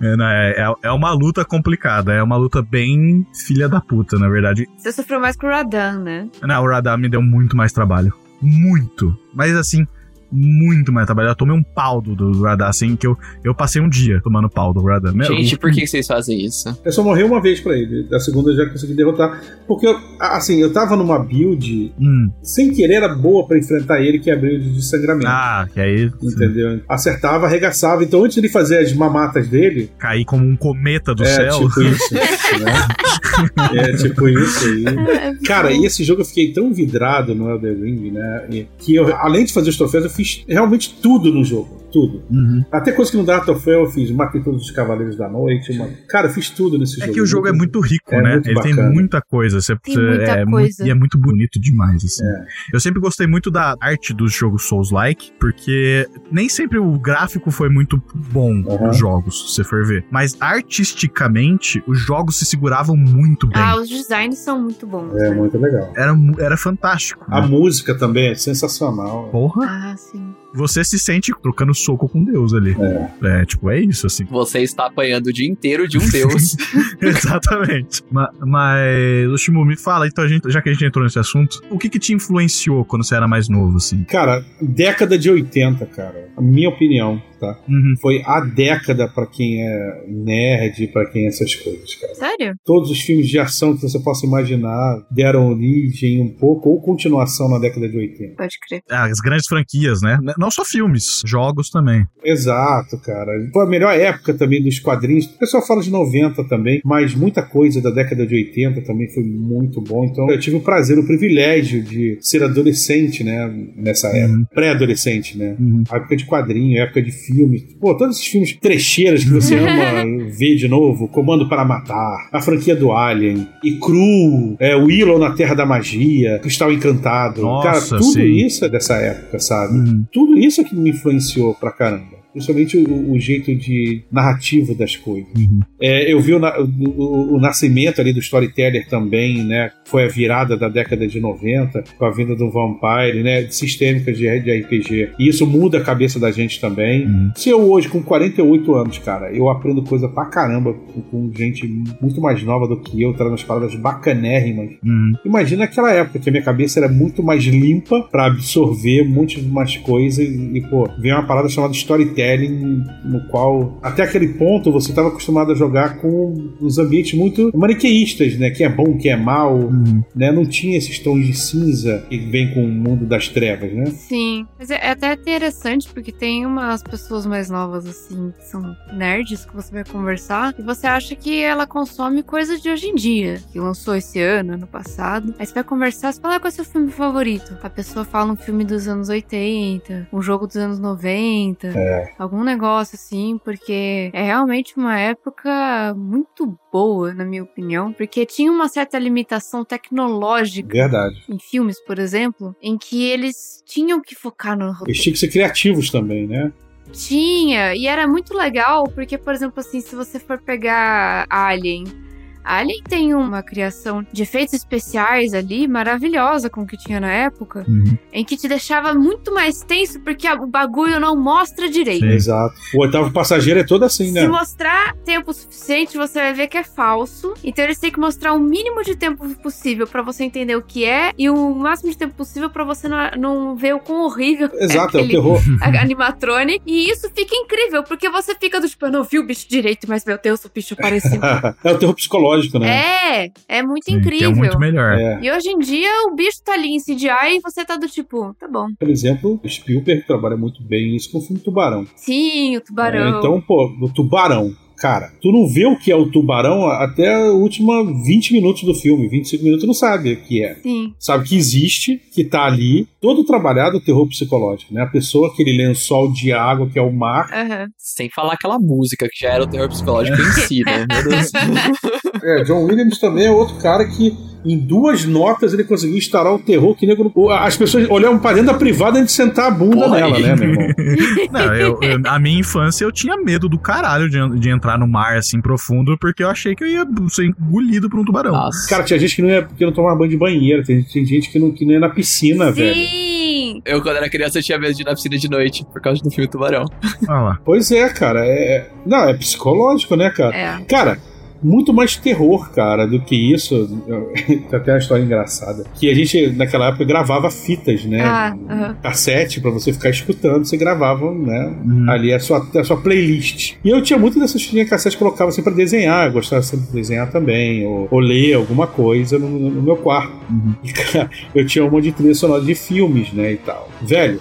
É, né, é, é uma luta complicada. É uma luta bem filha da puta, na verdade. Você sofreu mais com o Radan, né? Não, o Radar me deu muito mais trabalho. Muito. Mas assim, muito mais trabalho. Eu tomei um pau do, do Radar, assim, que eu, eu passei um dia tomando pau do Radar. Meu, Gente, por que vocês fazem isso? Eu só morri uma vez pra ele. Da segunda eu já consegui derrotar. Porque, eu, assim, eu tava numa build Hum. sem querer era boa pra enfrentar ele, que é a build de sangramento. Ah, que aí Entendeu? Acertava, arregaçava. Então, antes de fazer as mamatas dele. caí como um cometa do é, céu. tipo isso. né? É tipo isso aí. Cara, e esse jogo eu fiquei tão vidrado no Elden Ring, né? Que eu, além de fazer os troféus, eu fiz realmente tudo no jogo. Tudo. Uhum. Até coisa que não dá troféu, eu fiz. Matei todos os Cavaleiros da Noite. Mano. Cara, eu fiz tudo nesse É jogo. que o jogo é muito rico, é né? muito Ele tem bacana. muita coisa. Você, Tem muita é coisa. muito- e é muito bonito demais, assim. É. Eu sempre gostei muito da arte dos jogos Souls-like, porque nem sempre o gráfico foi muito bom Uhum. nos jogos, se você for ver. Mas artisticamente, os jogos se seguravam muito bem. Ah, os designs são muito bons. É né? muito legal. Era, era fantástico. A né? música também é sensacional. Porra, Ah, sim. você se sente trocando soco com Deus ali. É, tipo, é isso, assim. Você está apanhando o dia inteiro de um deus. Exatamente. Ma- Mas, o Shimu, me fala, então, a gente- já que a gente entrou nesse assunto, o que que te influenciou quando você era mais novo, assim? Cara, década de 80, cara. A minha opinião, tá? Uhum. Foi a década pra quem é nerd, pra quem é essas coisas, cara. Sério? Todos os filmes de ação que você possa imaginar deram origem um pouco ou continuação na década de 80. Pode crer. As grandes franquias, né? Não só filmes, jogos também. Exato, cara. Foi a melhor época também dos quadrinhos. O pessoal fala de 90 também, mas muita coisa da década de 80 também foi muito bom. Então eu tive o prazer, o privilégio de ser adolescente, né? Nessa época. Pré-adolescente, né? A época de quadrinho, época de filmes. Pô, todos esses filmes trecheiras que você ama ver de novo. Comando para Matar, a franquia do Alien, e Cru, é, Willow na Terra da Magia, Cristal Encantado. Nossa, cara, tudo sim. isso é dessa época, sabe? Tudo isso é que me influenciou pra caramba. Principalmente o, o jeito de narrativo das coisas. É, eu vi o, o- o nascimento ali do storyteller também, né? Foi a virada da década de 90, com a vinda do Vampire, né? De sistêmicas de, de RPG. E isso muda a cabeça da gente também. Se eu hoje, com 48 anos, cara, eu aprendo coisa pra caramba com, com gente muito mais nova do que eu, trazendo as palavras bacanérrimas. Imagina aquela época que a minha cabeça era muito mais limpa pra absorver muitas mais coisas e, pô, veio uma parada chamada storytelling, no qual até aquele ponto você estava acostumado a jogar com uns ambientes muito maniqueístas, né? Que é bom, que é mal, né? Não tinha esses tons de cinza que vem com o mundo das trevas, né? Sim, mas é é até interessante porque tem umas pessoas mais novas assim, que são nerds que você vai conversar e você acha que ela consome coisas de hoje em dia, que lançou esse ano, ano passado. Aí você vai conversar, você fala "Ah, qual é o seu filme favorito. A pessoa fala um filme dos anos 80, um jogo dos anos 90, É. algum negócio assim, porque é realmente uma época muito boa, na minha opinião, porque tinha uma certa limitação tecnológica Verdade. em filmes, por exemplo, em que eles tinham que focar no Eles tinham que ser criativos também, né? tinha, e era muito legal, porque, por exemplo, assim, se você for pegar Alien. Alien tem uma criação de efeitos especiais ali maravilhosa com o que tinha na época, em que te deixava muito mais tenso porque o bagulho não mostra direito. Exato. O oitavo passageiro é todo assim, né? Se mostrar tempo suficiente, você vai ver que é falso. Então eles têm que mostrar o mínimo de tempo possível pra você entender o que é e o máximo de tempo possível pra você não, não ver o quão horrível Exato, é o aquele terror. a- animatronic. E isso fica incrível, porque você fica do tipo, eu não vi o bicho direito, mas meu Deus, o bicho apareceu. é o terror psicológico, né? É, é muito é incrível. muito melhor. É. E hoje em dia o bicho tá ali em CGI e você tá do tipo, tá bom. Por exemplo, o Spielberg trabalha muito bem isso com o filme Tubarão. Sim, o tubarão. É, então, pô, o tubarão. Cara, tu não vê o que é o tubarão até a última 20 minutos do filme. 25 minutos tu não sabe o que é. Sim. Sabe que existe, que tá ali, todo trabalhado o terror psicológico, né? A pessoa, aquele lençol de água que é o mar. Aham. Sem falar aquela música que já era o terror psicológico em si, né? Meu Deus. É, John Williams também é outro cara que em duas notas ele conseguiu instaurar o terror que nego... as pessoas olhavam pra dentro da privada antes de sentar a bunda Porra, nela, aí. né, meu irmão? Não, eu, eu- a minha infância eu tinha medo do caralho de, de entrar no mar assim profundo, porque eu achei que eu ia ser engolido por um tubarão. Cara, tinha gente que não, ia, que não tomava banho de banheiro, tem, tem gente que não, que não ia na piscina, velho. Sim! Eu, quando era criança, eu tinha medo de ir na piscina de noite por causa do filme Tubarão. Olha lá. Pois é, cara. É, é- não, é psicológico, né, cara? É. Cara, muito mais terror, cara, do que isso. Tem até uma história engraçada. Que a gente, naquela época, gravava fitas, né? Ah, aham. Cassete pra você ficar escutando, você gravava, né? Ali a sua, a sua playlist. E eu tinha muito dessas fitinhas cassete que colocava assim pra desenhar. Eu gostava sempre de desenhar também, ou, ou ler alguma coisa no, no meu quarto. E, cara, eu tinha uma de trilha sonora de filmes, né? E tal. Velho,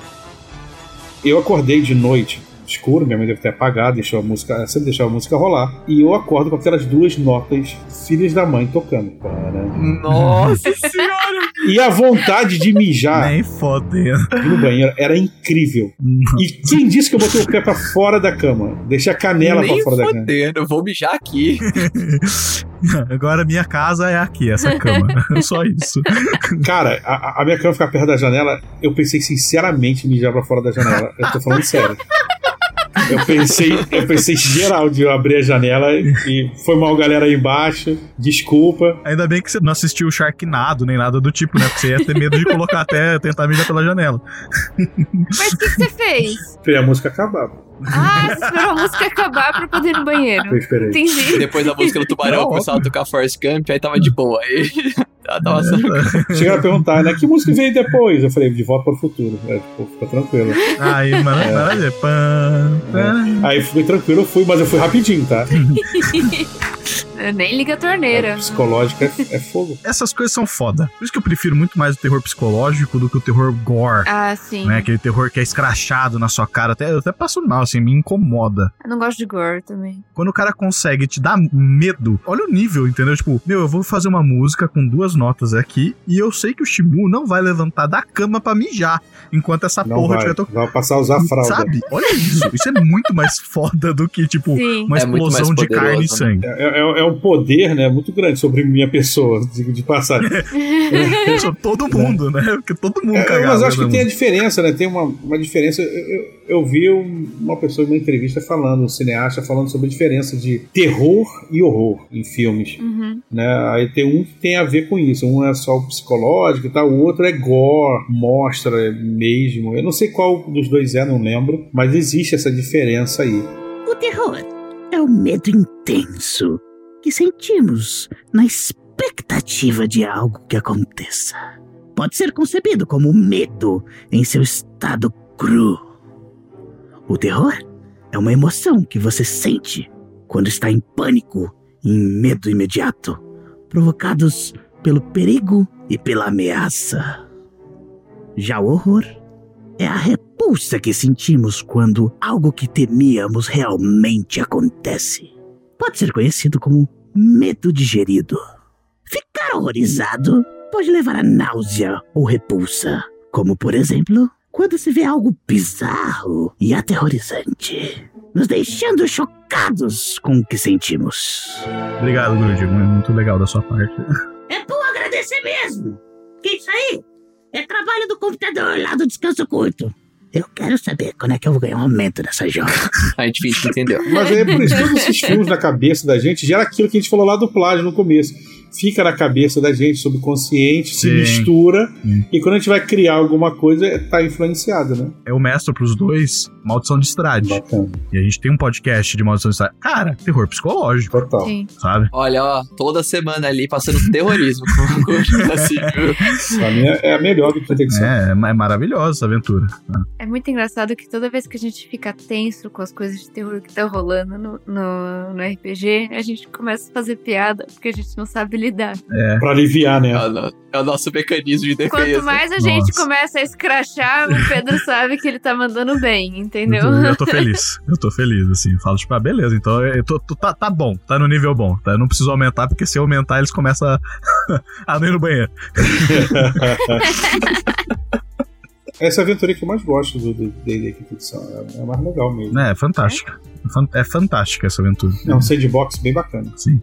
eu acordei de noite escuro, minha mãe deve ter apagado, deixou a música, sempre deixava a música rolar, e eu acordo com aquelas duas notas filhas da mãe tocando. Nossa senhora! E a vontade de mijar Nem fodendo. no banheiro era incrível. E quem disse que eu botei o pé pra fora da cama? Deixei a canela Nem pra fora da cama. fodendo, eu vou mijar aqui. Agora minha casa é aqui, essa cama. Só isso. Cara, a, a minha cama ficar perto da janela, eu pensei sinceramente em mijar pra fora da janela. Eu tô falando sério. Eu pensei, eu pensei geral de eu abrir a janela e foi mal galera aí embaixo. Desculpa. Ainda bem que você não assistiu o Sharknado nem nada do tipo, né? Porque você ia ter medo de colocar até tentar mijar pela janela. Mas o que, que você fez? Esperei a música acabar. Ah, você esperou a música acabar pra poder ir no banheiro. Eu esperei. Entendi. Depois da música do tubarão, começava a tocar Force Gump, aí tava de boa. Aí ela tava só... Chegaram a perguntar, né? Que música veio depois? Eu falei, de volta para o futuro. É, tipo, fica tranquilo. Aí, mano, É. maravilha. Pã, pã. Aí fui tranquilo, eu fui, mas eu fui rapidinho, tá? Nem liga a torneira. Psicológico é, é fogo. Essas coisas são foda. Por isso que eu prefiro muito mais o terror psicológico do que o terror gore. Ah, sim. Né? Aquele terror que é escrachado na sua cara. Até, eu até passo mal, assim, me incomoda. Eu não gosto de gore também. Quando o cara consegue te dar medo, olha o nível, entendeu? Tipo, meu, eu vou fazer uma música com duas notas aqui e eu sei que o Shimu não vai levantar da cama pra mijar enquanto essa Não porra vai. tiver tocando. Vai passar a usar fralda. Sabe? Olha isso. Isso é muito mais foda do que, tipo, Sim. uma É explosão de poderoso, carne e né? sangue. É, é- é um poder, né, muito grande sobre minha pessoa, digo de passagem. Todo mundo, né? Porque todo mundo É, cagava. mas eu acho que né, tem a diferença, né? Tem uma, uma diferença. Eu, eu, eu vi um- uma pessoa em uma entrevista falando, um cineasta falando sobre a diferença de terror e horror em filmes. Uhum. Né? Aí tem um que tem a ver com isso. Um é só o psicológico e tal, o outro é gore, mostra mesmo. Eu não sei qual dos dois é, não lembro, mas existe essa diferença aí. O terror é o medo intenso que sentimos na expectativa de algo que aconteça. Pode ser concebido como medo em seu estado cru. O terror é uma emoção que você sente quando está em pânico e em medo imediato, provocados pelo perigo e pela ameaça. Já o horror é a repulsa que sentimos quando algo que temíamos realmente acontece. Pode ser conhecido como medo digerido. Ficar horrorizado pode levar a náusea ou repulsa, como por exemplo, quando se vê algo bizarro e aterrorizante, nos deixando chocados com o que sentimos. Obrigado, Grudy. Muito legal da sua parte. É por agradecer mesmo. Que isso aí é trabalho do computador lá do descanso curto. Eu quero saber quando é que eu vou ganhar um aumento nessa joia. A gente que entendeu. Mas é por isso que todos esses filmes na cabeça da gente gera aquilo que a gente falou lá do plágio no começo. Fica na cabeça da gente, subconsciente, se Sim. mistura, Sim. e quando a gente vai criar alguma coisa, tá influenciado, né? É o mestre pros dois, Maldição de Estrade. Bacana. E a gente tem um podcast de Maldição de Estrade. Cara, terror psicológico, Total. Sim. sabe? Olha, ó, toda semana ali passando terrorismo com o assim, viu? Pra mim é é a melhor do que tem que ser. É, é é maravilhosa essa aventura. É muito engraçado que toda vez que a gente fica tenso com as coisas de terror que tá rolando no, no, no RPG, a gente começa a fazer piada porque a gente não sabe lidar. É. Pra aliviar, né? É o, é o nosso mecanismo de defesa. Quanto mais a gente Nossa. começa a escrachar, o Pedro sabe que ele tá mandando bem, entendeu? Eu tô, eu tô feliz. Eu tô feliz, assim. Falo, tipo, ah, beleza, então eu tô, tô- tá, tá bom, tá no nível bom. Tá? Eu não preciso aumentar, porque se eu aumentar, eles começam a, a não ir no banheiro. Essa é a aventura que eu mais gosto do do D&D aqui ficção. É é a mais legal mesmo. É, é fantástica. É fan- É fantástica essa aventura. É um sandbox bem bacana. Sim.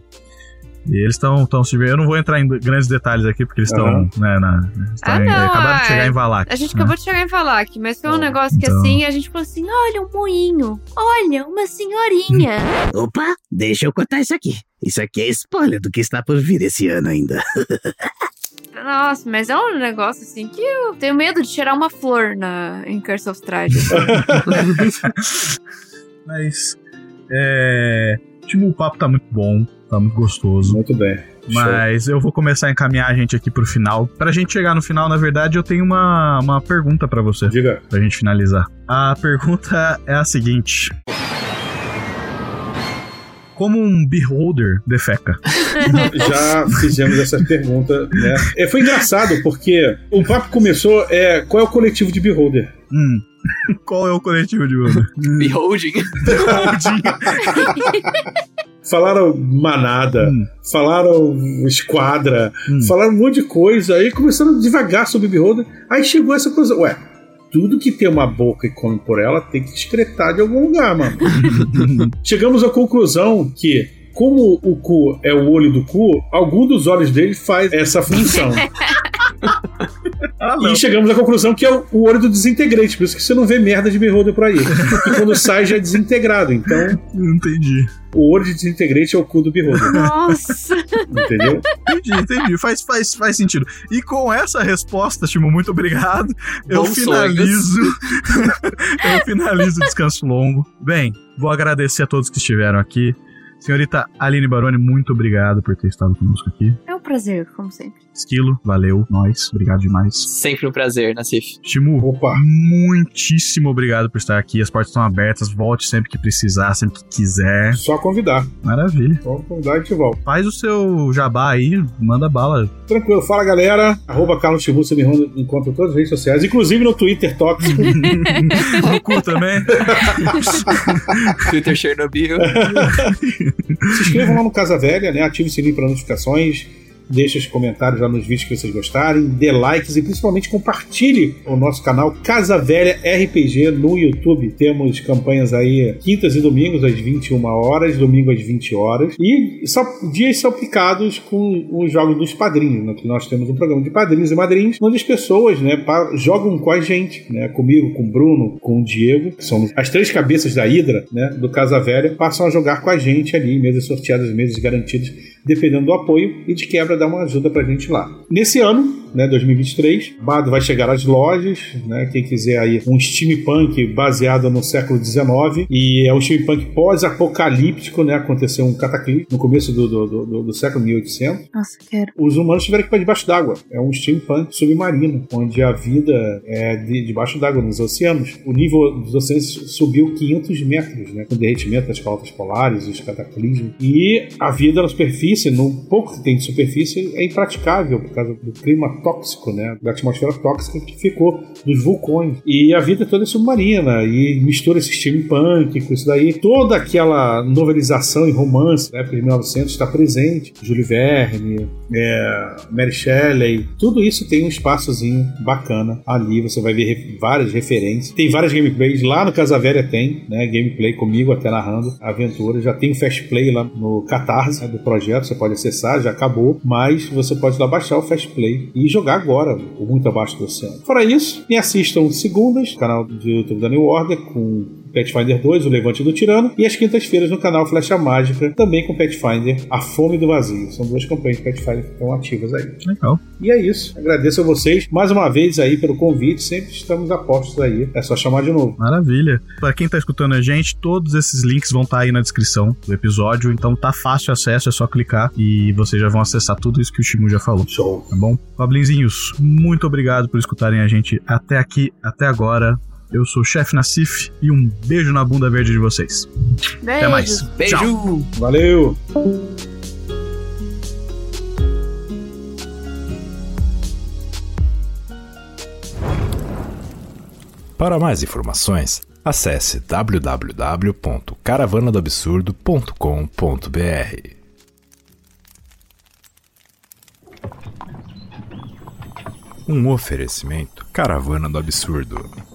E eles estão tão se Eu não vou entrar em grandes detalhes aqui, porque eles estão, Aham. né, na. estão Ah, em- não, acabaram de é. chegar em Valak. A gente né? acabou de chegar em Valak, mas foi um negócio que então. assim, a gente falou assim: olha, um moinho, olha, uma senhorinha. Opa, deixa eu contar isso aqui. Isso aqui é spoiler do que está por vir esse ano ainda. Nossa, mas é um negócio assim que eu tenho medo de tirar uma flor na, em Curse of Strahd. Mas. É. Tipo, o papo tá muito bom, tá muito gostoso. Muito bem. Mas eu vou começar a encaminhar a gente aqui pro final. Pra gente chegar no final, na verdade, eu tenho uma, uma pergunta pra você. Diga. Pra gente finalizar. A pergunta é a seguinte: Como um beholder defeca? Já fizemos essa pergunta, né? É, foi engraçado porque o papo começou. É, qual é o coletivo de Beholder? Hum. Qual é o coletivo de beholder? Beholding. Falaram manada, Hum. falaram esquadra, Hum. falaram um monte de coisa, aí começaram devagar sobre Beholder, aí chegou essa coisa, ué, tudo que tem uma boca e come por ela tem que excretar de algum lugar, mano. Chegamos à conclusão que, como o cu é o olho do cu, algum dos olhos dele faz essa função. Ah. E chegamos à conclusão que é o o olho do desintegrante, por isso que você não vê merda de Beholder por aí. E quando sai já é desintegrado, então Entendi. o World Disintegrate é o cu do Beholder. Nossa! Entendeu? Entendi, entendi. Faz, faz, faz sentido. E com essa resposta, Timo, muito obrigado. Eu finalizo. eu finalizo o descanso longo. Bem, vou agradecer a todos que estiveram aqui. Senhorita Aline Baroni, muito obrigado por ter estado conosco aqui. É um prazer, como sempre. Esquilo, valeu, nós, obrigado demais. Sempre um prazer, Nassif. Timu, Opa. muitíssimo obrigado por estar aqui. As portas estão abertas, volte sempre que precisar, sempre que quiser. Só convidar. Maravilha. Só convidar e a gente volta. Faz o seu jabá aí, manda bala. Tranquilo. Fala, galera. Arroba Carlos Chibu, você me encontra em todas as redes sociais, inclusive no Twitter Tóxico. no cu também. Twitter Chernobyl. Se inscrevam lá no Casa Velha, né? Ative o sininho para notificações. Deixe os comentários lá nos vídeos que vocês gostarem, dê likes e principalmente compartilhe o nosso canal Casa Velha RPG no YouTube. Temos campanhas aí quintas e domingos às 21 horas, domingo às 20 horas e só dias salpicados com os jogos dos padrinhos, né? que nós temos um programa de padrinhos e madrinhos, onde as pessoas, né, jogam com a gente, né, comigo, com o Bruno, com o Diego, que são as três cabeças da Hidra, né, do Casa Velha, passam a jogar com a gente ali, mesas sorteadas, mesas garantidas, dependendo do apoio e de quebra dá uma ajuda pra gente lá. Nesse ano, né, 2023, Bado vai chegar às lojas, né, quem quiser aí um steampunk baseado no século XIX e é um steampunk pós-apocalíptico, né, aconteceu um cataclismo no começo do, do, do, do século 1800. Nossa, quero. Os humanos tiveram que ir para debaixo d'água. É um steampunk submarino, onde a vida é de, debaixo d'água, nos oceanos. O nível dos oceanos subiu 500 metros, né? Com o derretimento das calotas polares, os cataclismos. E a vida na superfície, no pouco que tem de superfície, é impraticável por causa do clima tóxico, né? Da atmosfera tóxica que ficou dos vulcões. E a vida toda é submarina. E mistura esse steampunk com isso daí. Toda aquela novelização e romance da época de 1900 está presente. Júlio Verne, é, Mary Shelley, tudo isso tem um espaçozinho bacana ali. Você vai ver várias referências. Tem várias gameplays lá no Casa Velha tem, né? Gameplay comigo até narrando aventura. Já tem o Fast Play lá no Catarse né, do projeto. Você pode acessar, já acabou. Mas você pode lá baixar o Fast Play e jogar agora, o muito abaixo do oceano. Fora isso, me assistam segundas, canal do YouTube da New Order, com Pathfinder 2, O Levante do Tirano, e às quintas-feiras no canal Flecha Mágica, também com Pathfinder, A Fome do Vazio. São duas campanhas de Pathfinder que estão ativas aí. Legal. E é isso. Agradeço a vocês mais uma vez aí pelo convite. Sempre estamos a postos aí. É só chamar de novo. Maravilha. Pra quem tá escutando a gente, todos esses links vão estar aí na descrição do episódio, então tá fácil acesso, é só clicar e vocês já vão acessar tudo isso que o Shimu já falou. Show. Tá bom? Goblinzinhos, muito obrigado por escutarem a gente até aqui, até agora. Eu sou o Chefe Nassif e um beijo na bunda verde de vocês. Até mais. Beijo. Tchau. Valeu. Para mais informações, acesse www.caravanadoabsurdo.com.br. Um oferecimento Caravana do Absurdo.